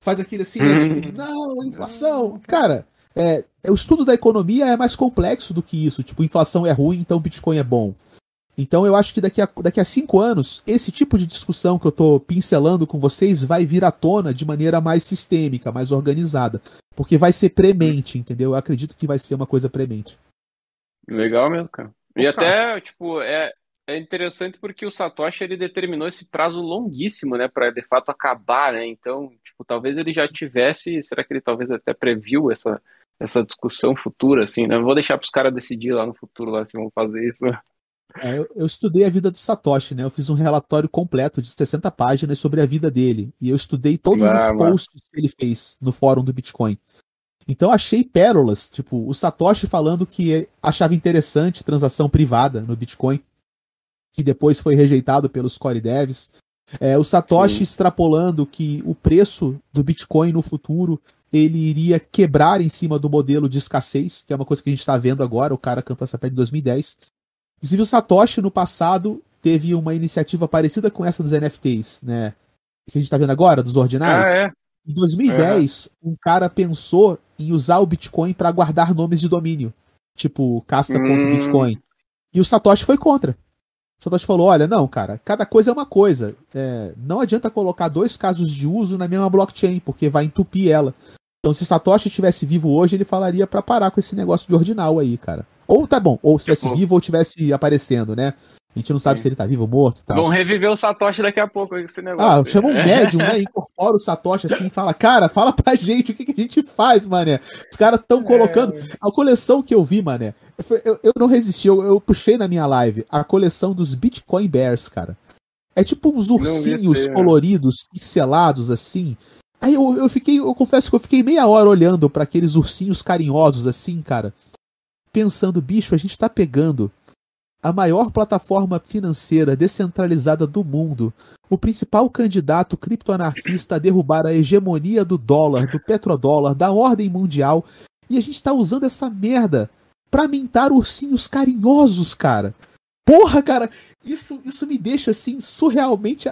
faz aquele assim, né? Tipo, não, inflação. Cara, é, o estudo da economia é mais complexo do que isso. Tipo, inflação é ruim, então Bitcoin é bom. Então eu acho que daqui a, daqui a cinco anos, esse tipo de discussão que eu tô pincelando com vocês vai vir à tona de maneira mais sistêmica, mais organizada. Porque vai ser premente, entendeu? Eu acredito que vai ser uma coisa premente. Legal mesmo, cara. E até, tipo, é, é interessante porque o Satoshi ele determinou esse prazo longuíssimo, né, para de fato acabar, né? Então, tipo, talvez ele já tivesse, será que ele talvez até previu essa essa discussão futura, assim, né? Vou deixar para os caras decidir lá no futuro lá se vão fazer isso. É, eu, eu estudei a vida do Satoshi, né? Eu fiz um relatório completo de 60 páginas sobre a vida dele. E eu estudei todos Ah, os posts que ele fez no fórum do Bitcoin. Então achei pérolas, tipo, o Satoshi falando que achava interessante transação privada no Bitcoin, que depois foi rejeitado pelos core devs. É, o Satoshi Sim. extrapolando que o preço do Bitcoin no futuro ele iria quebrar em cima do modelo de escassez, que é uma coisa que a gente está vendo agora. O cara cantou essa pedra em 2010. Inclusive, o Satoshi, no passado, teve uma iniciativa parecida com essa dos NFTs, né? Que a gente tá vendo agora, dos ordinários. Ah, é? Em 2010, um cara pensou em usar o Bitcoin para guardar nomes de domínio, tipo casta.bitcoin. E o Satoshi foi contra. O Satoshi falou: olha, não, cara, cada coisa é uma coisa. É, não adianta colocar dois casos de uso na mesma blockchain, porque vai entupir ela. Então, se Satoshi estivesse vivo hoje, ele falaria para parar com esse negócio de ordinal aí, cara. Ou tá bom, ou se estivesse Tipo- vivo ou estivesse aparecendo, né? A gente não sabe Sim. se ele tá vivo ou morto e tal. Vão reviver o Satoshi daqui a pouco esse negócio. Ah, chama um É. médium, né? Incorpora o Satoshi assim e fala, cara, fala pra gente o que, que a gente faz, mané. Os caras É. estão colocando. A coleção que eu vi, mané, eu, eu não resisti, eu, eu puxei na minha live a coleção dos Bitcoin Bears, cara. É tipo uns ursinhos né? coloridos, pixelados assim. Aí eu, eu fiquei, eu confesso que eu fiquei meia hora olhando pra aqueles ursinhos carinhosos assim, cara. Pensando, bicho, a gente tá pegando a maior plataforma financeira descentralizada do mundo, o principal candidato criptoanarquista a derrubar a hegemonia do dólar, do petrodólar, da ordem mundial, e a gente tá usando essa merda pra mintar ursinhos carinhosos, cara. Porra, cara, isso, isso me deixa assim surrealmente.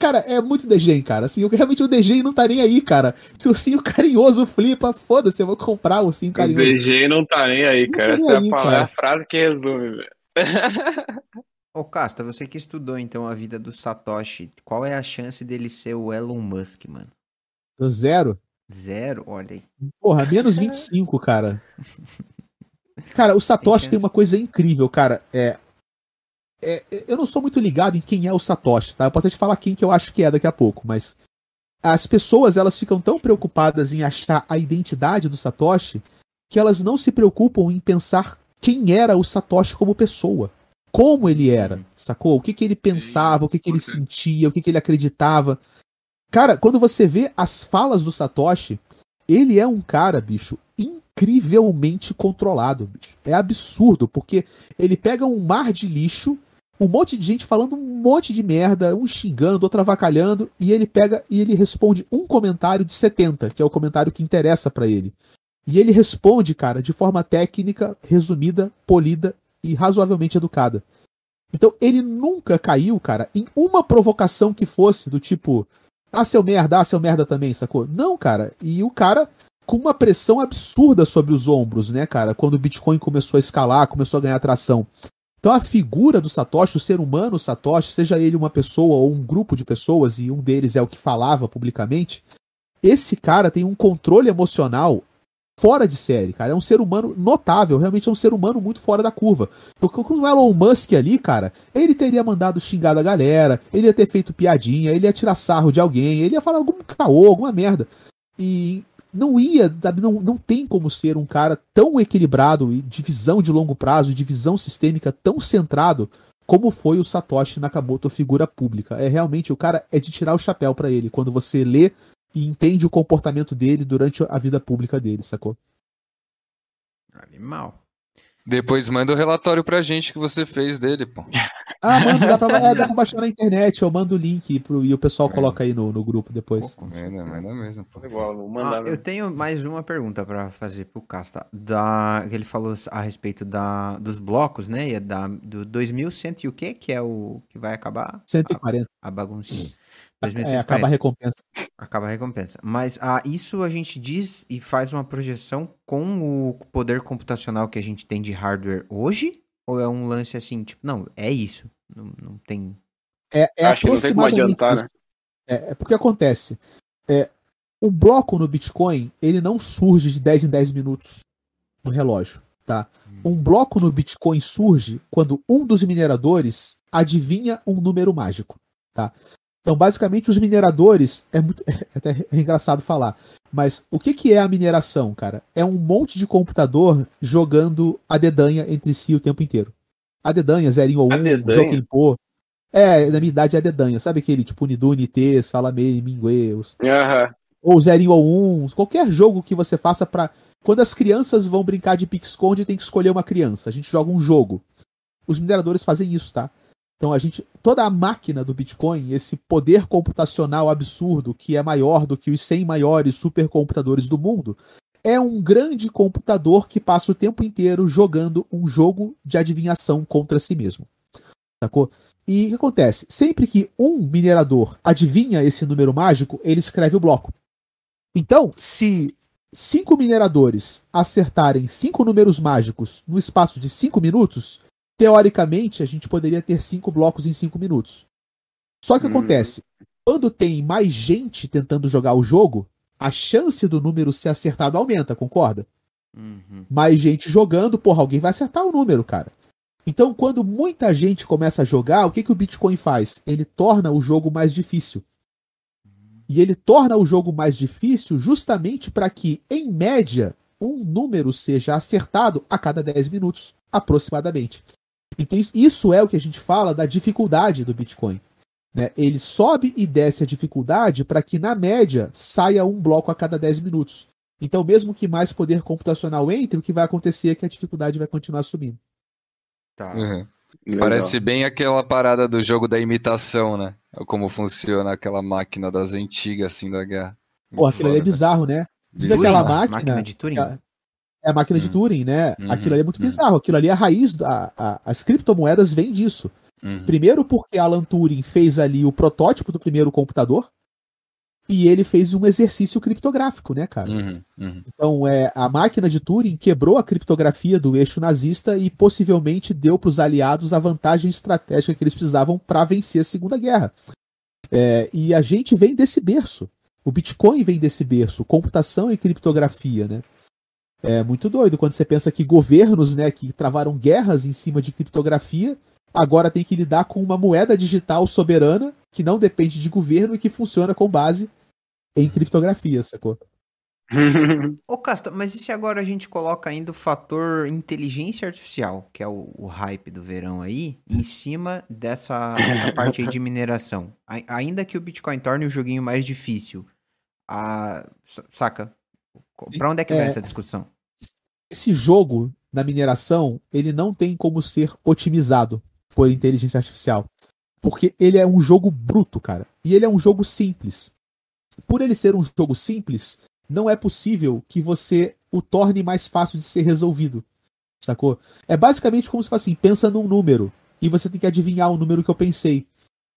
Cara, é muito degen, cara. Assim, eu- realmente o degen não tá nem aí, cara. Se o ursinho carinhoso flipa, foda-se, eu vou comprar o ursinho O carinhoso. DG não tá nem aí, Não cara. tá Essa nem é a, aí, palavra- cara. a frase que resume, velho. Ô, Casta, você que estudou então a vida do Satoshi, qual é a chance dele ser o Elon Musk, mano? Zero. Zero? Olha aí. Porra, menos 25, cara. Cara, o Satoshi Tem tem uma coisa incrível, cara. É, é, eu não sou muito ligado em quem é o Satoshi, tá? Eu posso até te falar quem que eu acho que é daqui a pouco, mas as pessoas, elas ficam tão preocupadas em achar a identidade do Satoshi que elas não se preocupam em pensar quem era o Satoshi como pessoa. como ele era, sacou? O que, que ele pensava, o que, que ele sentia, o que, que ele acreditava. Cara, quando você vê as falas do Satoshi, ele é um cara, bicho, incrivelmente controlado. Bicho. É absurdo, porque ele pega um mar de lixo, um monte de gente falando um monte de merda, um xingando, outro avacalhando, e ele pega e ele responde um comentário de 70, que é o comentário que interessa pra ele. E ele responde, cara, de forma técnica, resumida, polida e razoavelmente educada. Então ele nunca caiu, cara, em uma provocação que fosse do tipo, ah, seu merda, ah, seu merda também, sacou? Não, cara. E o cara com uma pressão absurda sobre os ombros, né, cara? Quando o Bitcoin começou a escalar, começou a ganhar atração. Então a figura do Satoshi, o ser humano Satoshi, seja ele uma pessoa ou um grupo de pessoas, e um deles é o que falava publicamente, esse cara tem um controle emocional fora de série, cara. É um ser humano notável, realmente é um ser humano muito fora da curva. Com o Elon Musk ali, cara, ele teria mandado xingar da galera, ele ia ter feito piadinha, ele ia tirar sarro de alguém, ele ia falar algum caô, alguma merda. E não ia, sabe, não, não tem como ser um cara tão equilibrado e de visão de longo prazo, de visão sistêmica tão centrado como foi o Satoshi Nakamoto figura pública. É realmente o cara é de tirar o chapéu pra ele quando você lê e entende o comportamento dele durante a vida pública dele, sacou? Animal. Depois manda o relatório pra gente que você fez dele, pô. Ah, mano, dá pra, é, dá pra baixar na internet, eu mando o link pro, e o pessoal coloca aí no, no grupo depois. Pô, Manda, manda mesmo, pô. Ah, eu tenho mais uma pergunta pra fazer pro Casta. Da, que ele falou a respeito da, dos blocos, né? E é da, do 2100 e o quê? Que é o que vai acabar 140. a baguncinha. É, 2140. acaba a recompensa. Acaba a recompensa. Mas ah, isso a gente diz e faz uma projeção com o poder computacional que a gente tem de hardware hoje? Ou é um lance assim, tipo, não, é isso. Não, não tem. É, é Acho que não tem como aproximadamente adiantar, isso. né? É, é porque acontece. É, o bloco no Bitcoin, ele não surge de 10 em 10 minutos no relógio, tá? Um bloco no Bitcoin surge quando um dos mineradores adivinha um número mágico, tá? Então, basicamente, os mineradores é muito é até engraçado falar, mas o que que é a mineração, cara? É um monte de computador jogando a dedanha entre si o tempo inteiro. A dedanha, zerinho ou um, dedanha? Jokenpô. É, na minha idade é a dedanha. Sabe aquele tipo Nidu, Nite, Salamé, Mingue, os- Aham. ou zerinho ou um, qualquer jogo que você faça pra. Quando as crianças vão brincar de pique-esconde, tem que escolher uma criança. A gente joga um jogo. Os mineradores fazem isso, tá? Então a gente. Toda a máquina do Bitcoin, esse poder computacional absurdo, que é maior do que os 100 maiores supercomputadores do mundo, é um grande computador que passa o tempo inteiro jogando um jogo de adivinhação contra si mesmo. Sacou? E o que acontece? Sempre que um minerador adivinha esse número mágico, ele escreve o bloco. Então, se cinco mineradores acertarem cinco números mágicos no espaço de cinco minutos, teoricamente a gente poderia ter cinco blocos em cinco minutos. Só que Uhum. acontece, quando tem mais gente tentando jogar o jogo, a chance do número ser acertado aumenta, concorda? Uhum. mais gente jogando, porra, alguém vai acertar o número, cara. Então, quando muita gente começa a jogar, o que, que o Bitcoin faz? Ele torna o jogo mais difícil. E ele torna o jogo mais difícil justamente para que, em média, um número seja acertado a cada 10 minutos, aproximadamente. Então, isso- é o que a gente fala da dificuldade do Bitcoin. né? Ele sobe e desce a dificuldade para que, na média, saia um bloco a cada 10 minutos. Então, mesmo que mais poder computacional entre, o que vai acontecer é que a dificuldade vai continuar subindo. Tá. Uhum. Parece bem aquela parada do jogo da imitação, né? Como funciona aquela máquina das antigas, assim, da guerra. Pô, aquilo ali é bizarro, né? Diz aquela máquina. máquina de Turing. É é a máquina de Hum. Turing, né? Uhum, Aquilo ali é muito uhum. bizarro. Aquilo ali é a raiz. Da, a- as criptomoedas vêm disso. Uhum. Primeiro porque Alan Turing fez ali o protótipo do primeiro computador. E ele fez um exercício criptográfico, né, cara? Uhum, uhum. Então, é, a máquina de Turing quebrou a criptografia do eixo nazista e possivelmente deu para os aliados a vantagem estratégica que eles precisavam para vencer a Segunda Guerra. É, e a gente vem desse berço. O Bitcoin vem desse berço, computação e criptografia, né? É muito doido quando você pensa que governos, né, que travaram guerras em cima de criptografia, agora tem que lidar com uma moeda digital soberana que não depende de governo e que funciona com base em criptografia, sacou? Ô, Casta, mas e se agora a gente coloca ainda o fator inteligência artificial, que é o, o hype do verão aí, em cima dessa, dessa parte aí de mineração? Ai- ainda que o Bitcoin torne o joguinho mais difícil, a, sa- saca? Pra onde é que vai É. essa discussão? Esse jogo na mineração, ele não tem como ser otimizado por inteligência artificial. Porque ele é um jogo bruto, cara. E ele é um jogo simples. Por ele ser um jogo simples, não é possível que você o torne mais fácil de ser resolvido. Sacou? É basicamente como se fosse assim, pensa num número e você tem que adivinhar o número que eu pensei.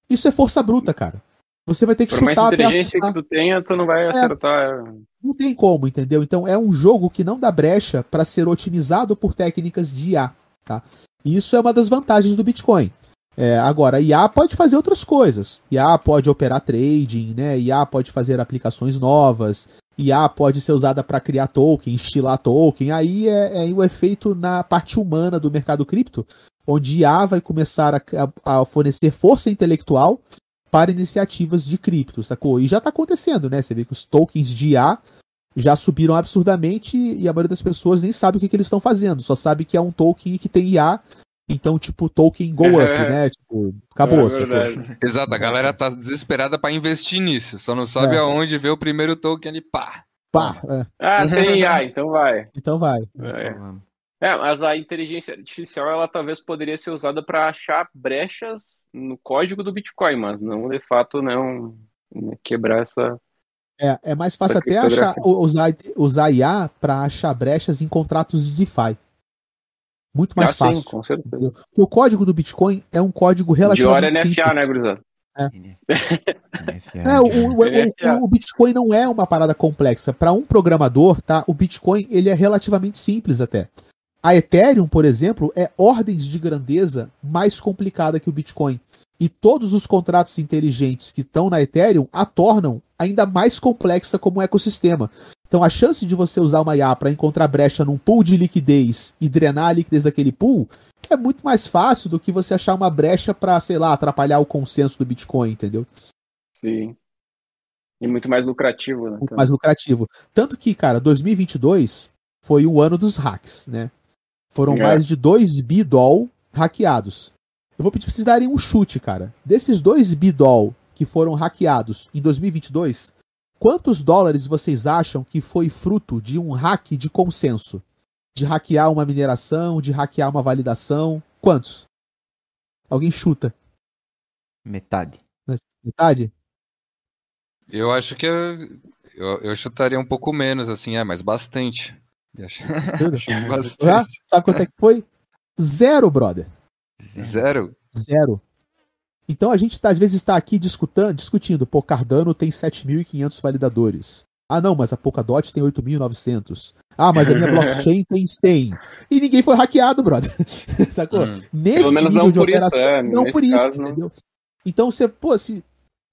Isso é força bruta, cara. Você vai ter que Por mais chutar até inteligência acertar. que tu tenha, tu não vai acertar. Não tem como, entendeu? Então é um jogo que não dá brecha para ser otimizado por técnicas de IA, tá? Isso é uma das vantagens do Bitcoin. É, agora, IA pode fazer outras coisas. IA pode operar trading, né? IA pode fazer aplicações novas. IA pode ser usada para criar token, estilar token. Aí é, é o efeito na parte humana do mercado cripto, onde IA vai começar a, a- a fornecer força intelectual para iniciativas de cripto, sacou? E já tá acontecendo, né? Você vê que os tokens de IA já subiram absurdamente e a maioria das pessoas nem sabe o que, que eles estão fazendo, só sabe que é um token que tem IA, então, tipo, token go up, É. né? Tipo, acabou, É. Exato, a galera tá desesperada pra investir nisso, só não sabe É. aonde ver o primeiro token ali, pá. Pá, é, Ah, tem IA, então vai. então vai. É. É, mas a inteligência artificial, ela talvez poderia ser usada para achar brechas no código do Bitcoin, mas não, de fato, não né, quebrar essa. É, é mais fácil até achar, usar, usar IA para achar brechas em contratos de DeFi. Muito mais ah, sim, fácil. com certeza. Porque o código do Bitcoin é um código De hora relativamente é simples. NFA, né, gurizada? É, o, o- É, o- o Bitcoin não é uma parada complexa. Para um programador, tá? O Bitcoin ele é relativamente simples até. A Ethereum, por exemplo, é ordens de grandeza mais complicada que o Bitcoin. E todos os contratos inteligentes que estão na Ethereum a tornam ainda mais complexa como ecossistema. Então a chance de você usar uma IA para encontrar brecha num pool de liquidez e drenar a liquidez daquele pool é muito mais fácil do que você achar uma brecha para, sei lá, atrapalhar o consenso do Bitcoin, entendeu? Sim. E muito mais lucrativo, né? muito mais lucrativo. Tanto que, cara, 2022 foi o ano dos hacks, né? Foram É. mais de 2 bidol hackeados. Eu vou pedir pra vocês darem um chute, cara. Desses 2 bidol que foram hackeados em 2022, quantos dólares vocês acham que foi fruto de um hack de consenso? De hackear uma mineração, de hackear uma validação? Quantos? Alguém chuta? Metade. Metade? Eu acho que eu, eu, eu chutaria um pouco menos, assim, é, mas bastante. Ah, bastante. sabe quanto é que foi? Zero, brother. Zero? Zero. Então a gente tá, às vezes está aqui discutando, discutindo, pô, Cardano tem 7.500 validadores. Ah, não, mas a Polkadot tem 8.900. Ah, mas a minha blockchain tem 100. E ninguém foi hackeado, brother. Sacou? Hum. Nesse Pelo menos nível não de por isso, operação, é, não nesse por isso, caso, não. entendeu? Então você, pô, se,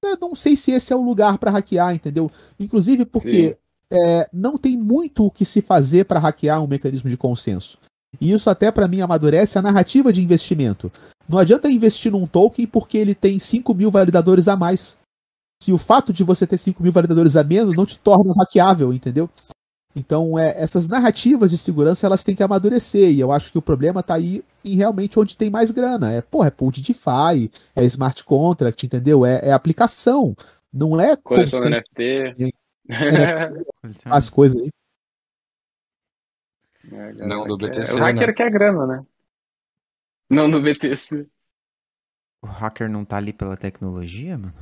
eu não sei se esse é o lugar para hackear, entendeu? Inclusive porque é, não tem muito o que se fazer para hackear um mecanismo de consenso. E isso até para mim amadurece a narrativa de investimento. Não adianta investir num token porque ele tem 5 mil validadores a mais. Se o fato de você ter 5 mil validadores a menos não te torna hackeável, entendeu? Então, é, essas narrativas de segurança elas têm que amadurecer. E eu acho que o problema tá aí em realmente onde tem mais grana. É, porra, é pool de DeFi, é smart contract, entendeu? É, é aplicação. Não é Coleção do NFT. As coisas aí. É, Não do galera, BTC, O hacker né? quer grana, né? Não do BTC. O hacker não tá ali pela tecnologia, mano?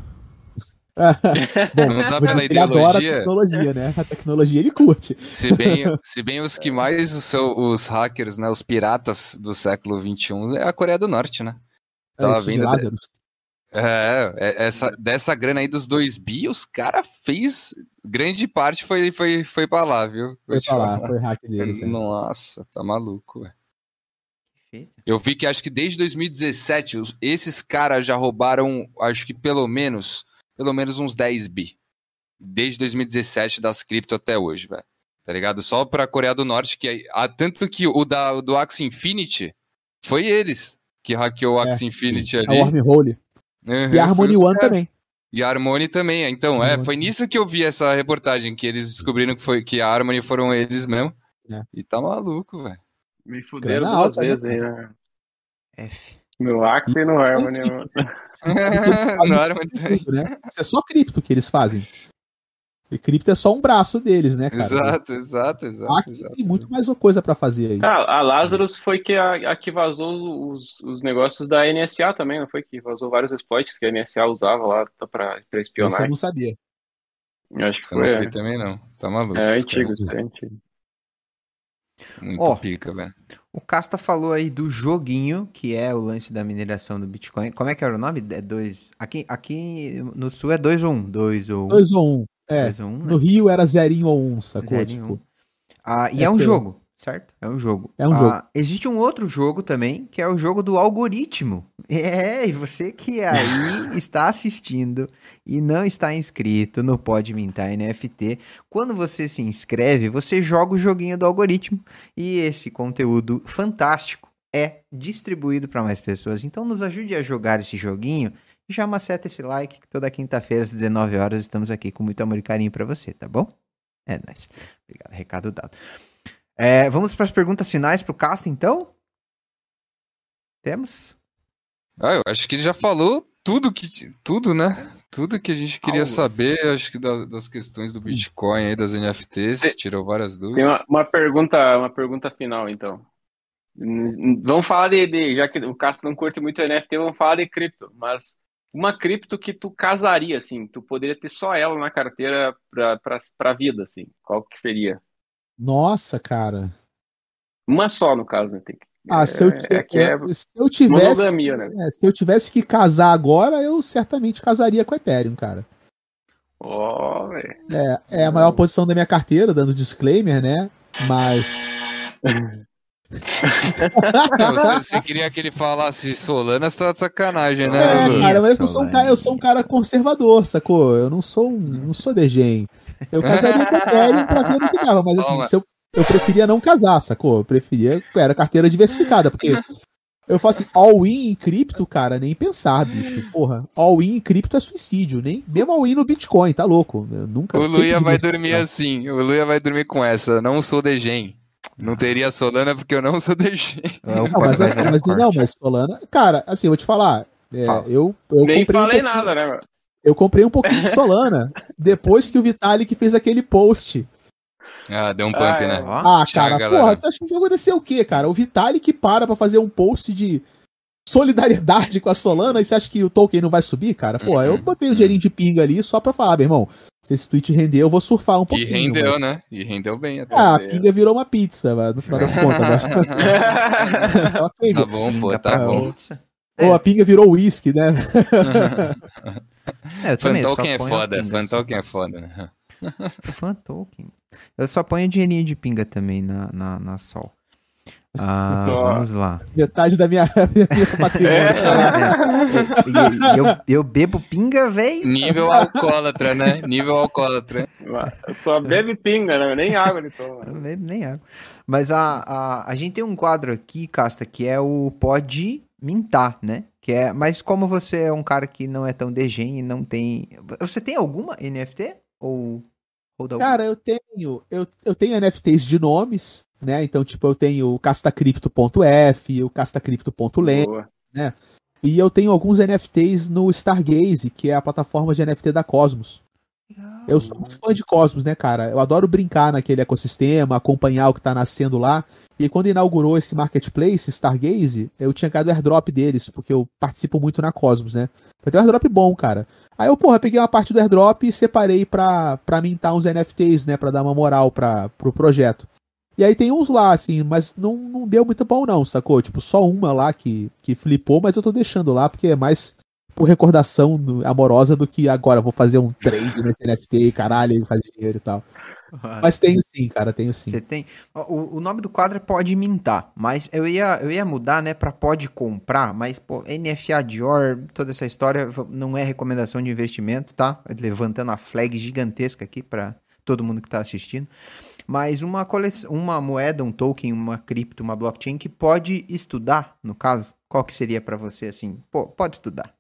Bom, Não tá pela ele adora a ideologia? tecnologia, né? A tecnologia ele curte. Se bem, se bem os que mais são os hackers, né, os piratas do século XXI, é a Coreia do Norte, né? Tava É, vendo-. É, é, essa, dessa grana aí dos dois bi, os cara fez. Grande parte foi, foi, foi pra lá, viu? Vou Foi pra lá, foi hack deles. é. Nossa, tá maluco, velho. Eu vi que acho que desde 2017, os- esses caras já roubaram, acho que pelo menos, pelo menos uns 10 bi. Desde 2017 das cripto até hoje, velho. Tá ligado? Só pra Coreia do Norte, que é- ah, tanto que o da, o do Axie Infinity foi eles que hackeou o É. Axie Infinity A ali. Wormhole. Uhum, E a Harmony One também. E a Harmony também. Então, é, foi nisso que eu vi essa reportagem, que eles descobriram que, foi, que a Harmony foram eles mesmo. É. E tá maluco, velho. Me fuderam duas alta, né, vezes aí, né? F. No Axie e no Harmony. mano. Harmony também. Né? Isso é só cripto que eles fazem. E cripto é só um braço deles, né, cara? Exato, exato, exato, Aqui exato. tem muito mais coisa pra fazer aí. Ah, a Lazarus foi que a, a que vazou os, os negócios da NSA também, não foi? Que vazou vários exploits que a NSA usava lá pra, pra Isso eu espionar. não sabia. Eu acho que Você não foi. foi É, também, não. Tá maluco. é cara. antigo, isso é antigo. Muito Ó. pica, velho. O Casta falou aí do joguinho, que é o lance da mineração do Bitcoin. Como é que era o nome? É dois. Aqui, aqui no sul é 2 ou 1. Um. 2 ou 1. Um. 2 ou 1. É. Né? No Rio era zerinho ou um, sacou? Zerinho ou um. Tipo, Ah, e É é, um que- jogo, certo? É um jogo. É um Ah, jogo. Existe um outro jogo também, que é o jogo do algoritmo. É, e você que aí está assistindo e não está inscrito no Pode Mintar NFT, quando você se inscreve, você joga o joguinho do algoritmo e esse conteúdo fantástico é distribuído para mais pessoas. Então nos ajude a jogar esse joguinho já maceta esse like que toda quinta-feira às 19 horas estamos aqui com muito amor e carinho para você, tá bom? É nóis. Obrigado, recado dado. É, vamos para as perguntas finais pro Casta, então? Temos? Ah, eu acho que ele já falou tudo que tudo, né? Tudo que a gente queria Aulas. saber, acho que da- das questões do Bitcoin aí, das NFTs, Tem- tirou várias Tem dúvidas. uma, uma pergunta, uma pergunta final, então. Vamos falar de, de- já que o Castro não curte muito NFT, vamos falar de cripto, mas uma cripto que tu casaria, assim, tu poderia ter só ela na carteira pra, pra, pra vida, assim, qual que seria? Nossa, cara. Uma só, no caso, né? Tem que- Ah, se eu, é, é que é se eu tivesse. né? é, se eu tivesse que casar agora, eu certamente casaria com a Ethereum, cara. Velho. É, é a maior posição da minha carteira, dando disclaimer, né? Mas. Não, você, você queria que ele falasse Solana, você tá de sacanagem, né? É, cara, mas eu sou, um cara, eu sou um cara conservador, sacou? Eu não sou um, não sou degen. Eu casaria com a Ethereum pra ver o que dava, mas assim, se eu, eu preferia não casar, sacou? Eu preferia, era carteira diversificada, porque eu faço assim, all-in em cripto, cara, nem pensar, bicho. Porra, all-in em cripto é suicídio, nem mesmo all-in no Bitcoin, tá louco? Eu nunca O Luia vai dormir assim, o Luia vai dormir com essa, não sou degen. Não teria Solana porque eu não sou degen. É o Não, mas, assim, mas, corte. não, mas Solana, cara, assim, eu vou te falar, é, Fala. eu, eu Nem comprei um falei pouquinho- nada, né, mano? Eu comprei um pouquinho de Solana depois que o Vitalik fez aquele post. Ah, deu um pump, Ah, é. né? Ó, Ah, Tchau, cara, galera. porra, tu acha que vai acontecer o quê, cara? O Vitalik para pra fazer um post de solidariedade com a Solana e você acha que o token não vai subir, cara? Pô, eu Uhum, botei um uhum. dinheirinho de pinga ali só pra falar, meu irmão, se esse tweet render, eu vou surfar um E pouquinho. rendeu, mas- né? E rendeu bem até. Ah, a É. pinga virou uma pizza, mas no final das contas. né? ok, tá bom, pô, tá pra bom. Ou a pinga virou uísque, né? É, eu também, eu Fantoken é foda, pinga, Fantoken é foda. né? Fantoken. Eu só ponho dinheirinho de pinga também na, na, na sol. Ah, Só. vamos lá. Metade da minha, minha patrimônio. tá. E- e eu, eu bebo pinga, velho. Nível alcoólatra, né? Nível alcoólatra. Só bebe pinga, né? Nem água ele toma. Eu não bebo nem água. Mas a, a, a gente tem um quadro aqui, Casta, que é o Pode Mintar, né? Que é, mas como você é um cara que não é tão degen e não tem. Você tem alguma NFT? Ou. Ou da Cara, eu tenho, eu, eu tenho NFTs de nomes, né? Então, tipo, eu tenho o castacripto.f, o castacripto.len, Boa. e eu tenho alguns NFTs no Stargaze, que é a plataforma de NFT da Cosmos. Eu sou muito fã de Cosmos, né, cara? Eu adoro brincar naquele ecossistema, acompanhar o que tá nascendo lá. E quando inaugurou esse marketplace, Stargaze, eu tinha ganhado o airdrop deles, porque eu participo muito na Cosmos, né? Foi até um airdrop bom, cara. Aí eu, porra, peguei uma parte do airdrop e separei pra, pra mintar uns NFTs, né? Pra dar uma moral pra, pro projeto. E aí tem uns lá, assim, mas não, não deu muito bom não, sacou? Tipo, só uma lá que, que flipou, mas eu tô deixando lá porque é mais por recordação amorosa do que agora vou fazer um trade nesse NFT, caralho, fazer dinheiro e tal. Mas tenho sim, cara, tenho sim. Você tem. O, o nome do quadro é Pode Mintar, mas eu ia, eu ia mudar, né, pra Pode Comprar, mas, pô, NFA Dior, toda essa história não é recomendação de investimento, tá? Levantando a flag gigantesca aqui pra todo mundo que tá assistindo. Mas uma coleção, uma moeda, um token, uma cripto, uma blockchain que pode estudar, no caso, qual que seria pra você assim? Pô, pode estudar.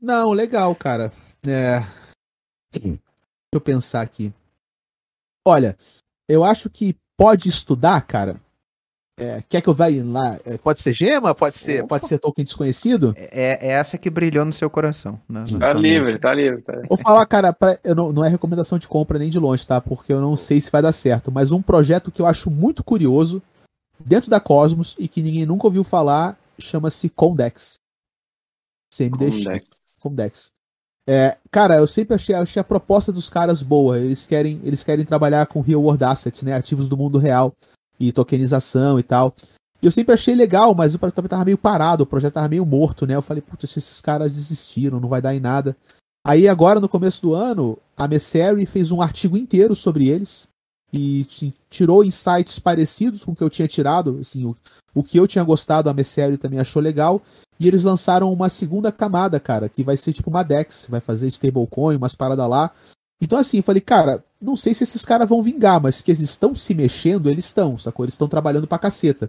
Não, legal, cara. É... Deixa eu pensar aqui. Olha, eu acho que pode estudar, cara. É, quer que eu vá lá? É, pode ser gema? Pode ser, pode ser token desconhecido? É, é essa que brilhou no seu coração. Né, na Tá livre, tá livre. Tá... Vou falar, cara, pra- eu não, não é recomendação de compra nem de longe, tá? Porque eu não sei se vai dar certo. Mas um projeto que eu acho muito curioso dentro da Cosmos e que ninguém nunca ouviu falar chama-se Condex. CMDX. Condex. Condex. É, cara, eu sempre achei, achei a proposta dos caras boa. Eles querem, eles querem trabalhar com real world assets, né? Ativos do mundo real e tokenização e tal. E eu sempre achei legal, mas o projeto tava meio parado, o projeto tava meio morto, né? Eu falei, putz, esses caras desistiram, não vai dar em nada. Aí agora, no começo do ano, a Messeri fez um artigo inteiro sobre eles e ti- tirou insights parecidos com o que eu tinha tirado, assim, o, o que eu tinha gostado, a Messeri também achou legal. E eles lançaram uma segunda camada, cara, que vai ser tipo uma DEX, vai fazer stablecoin, umas paradas lá. Então, assim, eu falei, cara, não sei se esses caras vão vingar, mas que eles estão se mexendo, eles estão, sacou? Eles estão trabalhando pra caceta.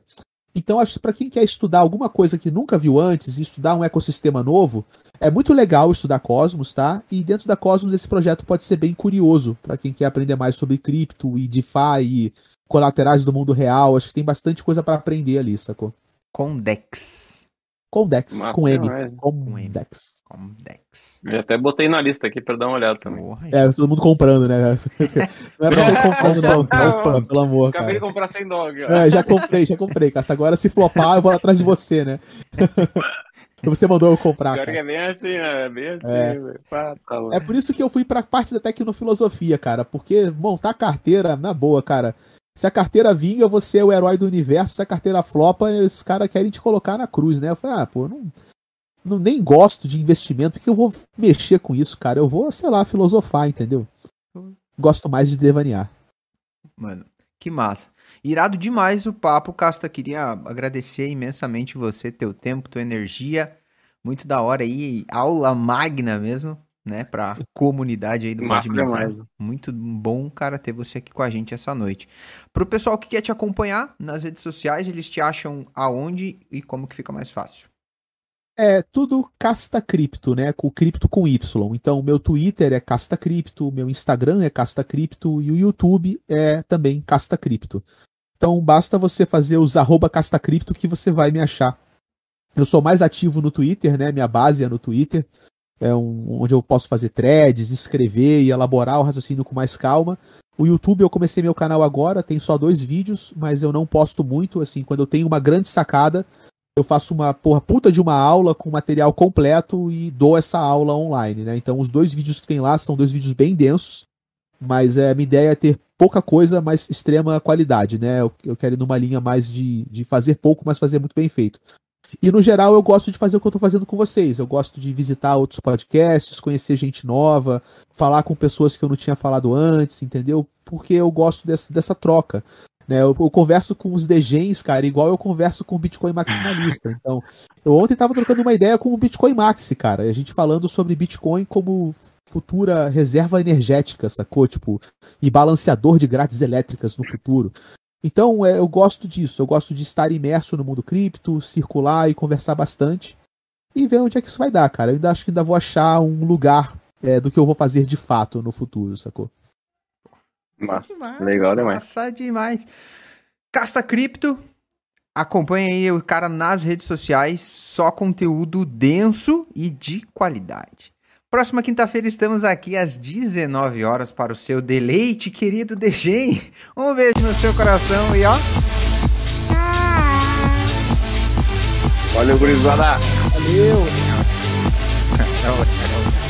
Então, acho que pra quem quer estudar alguma coisa que nunca viu antes e estudar um ecossistema novo, é muito legal estudar Cosmos, tá? E dentro da Cosmos esse projeto pode ser bem curioso pra quem quer aprender mais sobre cripto e DeFi e colaterais do mundo real. Acho que tem bastante coisa pra aprender ali, sacou? Condex. Condex, com M. demais. Condex. Condex. Eu até botei na lista aqui pra dar uma olhada também. Porra, É, todo mundo comprando, né? Não é pra sair comprando, não. Opa, pelo amor, Acabei de cara. comprar 100 dólares. É, já comprei, já comprei, Casta. Agora, se flopar, eu vou atrás de você, né? você mandou eu comprar, cara. é bem assim, né? É bem assim, É. velho. Pá, tá louco. É por isso que eu fui pra parte da tecnofilosofia, cara. Porque montar carteira, na boa, cara. Se a carteira vinga, você é o herói do universo. Se a carteira flopa, esses caras querem te colocar na cruz, né? Eu falei, ah, pô, eu não, não nem gosto de investimento, porque eu vou mexer com isso, cara. Eu vou, sei lá, filosofar, entendeu? Gosto mais de devanear. Mano, que massa. Irado demais o papo, Casta. Queria agradecer imensamente você, teu tempo, tua energia. Muito da hora aí, aula magna mesmo, né, pra comunidade aí do Massa. Muito bom, cara, ter você aqui com a gente essa noite. Pro pessoal que quer te acompanhar nas redes sociais, eles te acham aonde e como que fica mais fácil? É tudo Casta Cripto, né? Com cripto com Y. Então, meu Twitter é Casta Cripto, meu Instagram é Casta Cripto e o YouTube é também Casta Cripto. Então, basta você fazer os arroba Casta Cripto que você vai me achar. Eu sou mais ativo no Twitter, né? Minha base é no Twitter. É um, onde eu posso fazer threads, escrever e elaborar o raciocínio com mais calma. O YouTube eu comecei meu canal agora, tem só dois vídeos, mas eu não posto muito. Assim, quando eu tenho uma grande sacada, eu faço uma porra puta de uma aula com material completo e dou essa aula online, né? Então os dois vídeos que tem lá são dois vídeos bem densos, mas é, a minha ideia é ter pouca coisa, mas extrema qualidade, né? Eu, eu quero ir numa linha mais de, de fazer pouco, mas fazer muito bem feito. E no geral eu gosto de fazer o que eu tô fazendo com vocês. Eu gosto de visitar outros podcasts, conhecer gente nova, falar com pessoas que eu não tinha falado antes, entendeu? Porque eu gosto dessa, dessa troca. Né, eu, eu converso com os degens, cara, igual eu converso com o Bitcoin maximalista. Então, eu ontem tava trocando uma ideia com o Bitcoin Maxi, cara. A gente falando sobre Bitcoin como futura reserva energética, sacou? Tipo, e balanceador de grades elétricas no futuro. Então, é, eu gosto disso. Eu gosto de estar imerso no mundo cripto, circular e conversar bastante. E ver onde é que isso vai dar, cara. Eu ainda acho que ainda vou achar um lugar é, do que eu vou fazer de fato no futuro, sacou? Massa. Massa, Legal demais. Massa demais. Casta Cripto. Acompanha aí o cara nas redes sociais. Só conteúdo denso e de qualidade. Próxima quinta-feira estamos aqui às 19 horas para o seu deleite, querido Degen. Um beijo no seu coração e ó. Valeu, gurizada. Valeu! Tchau, tchau.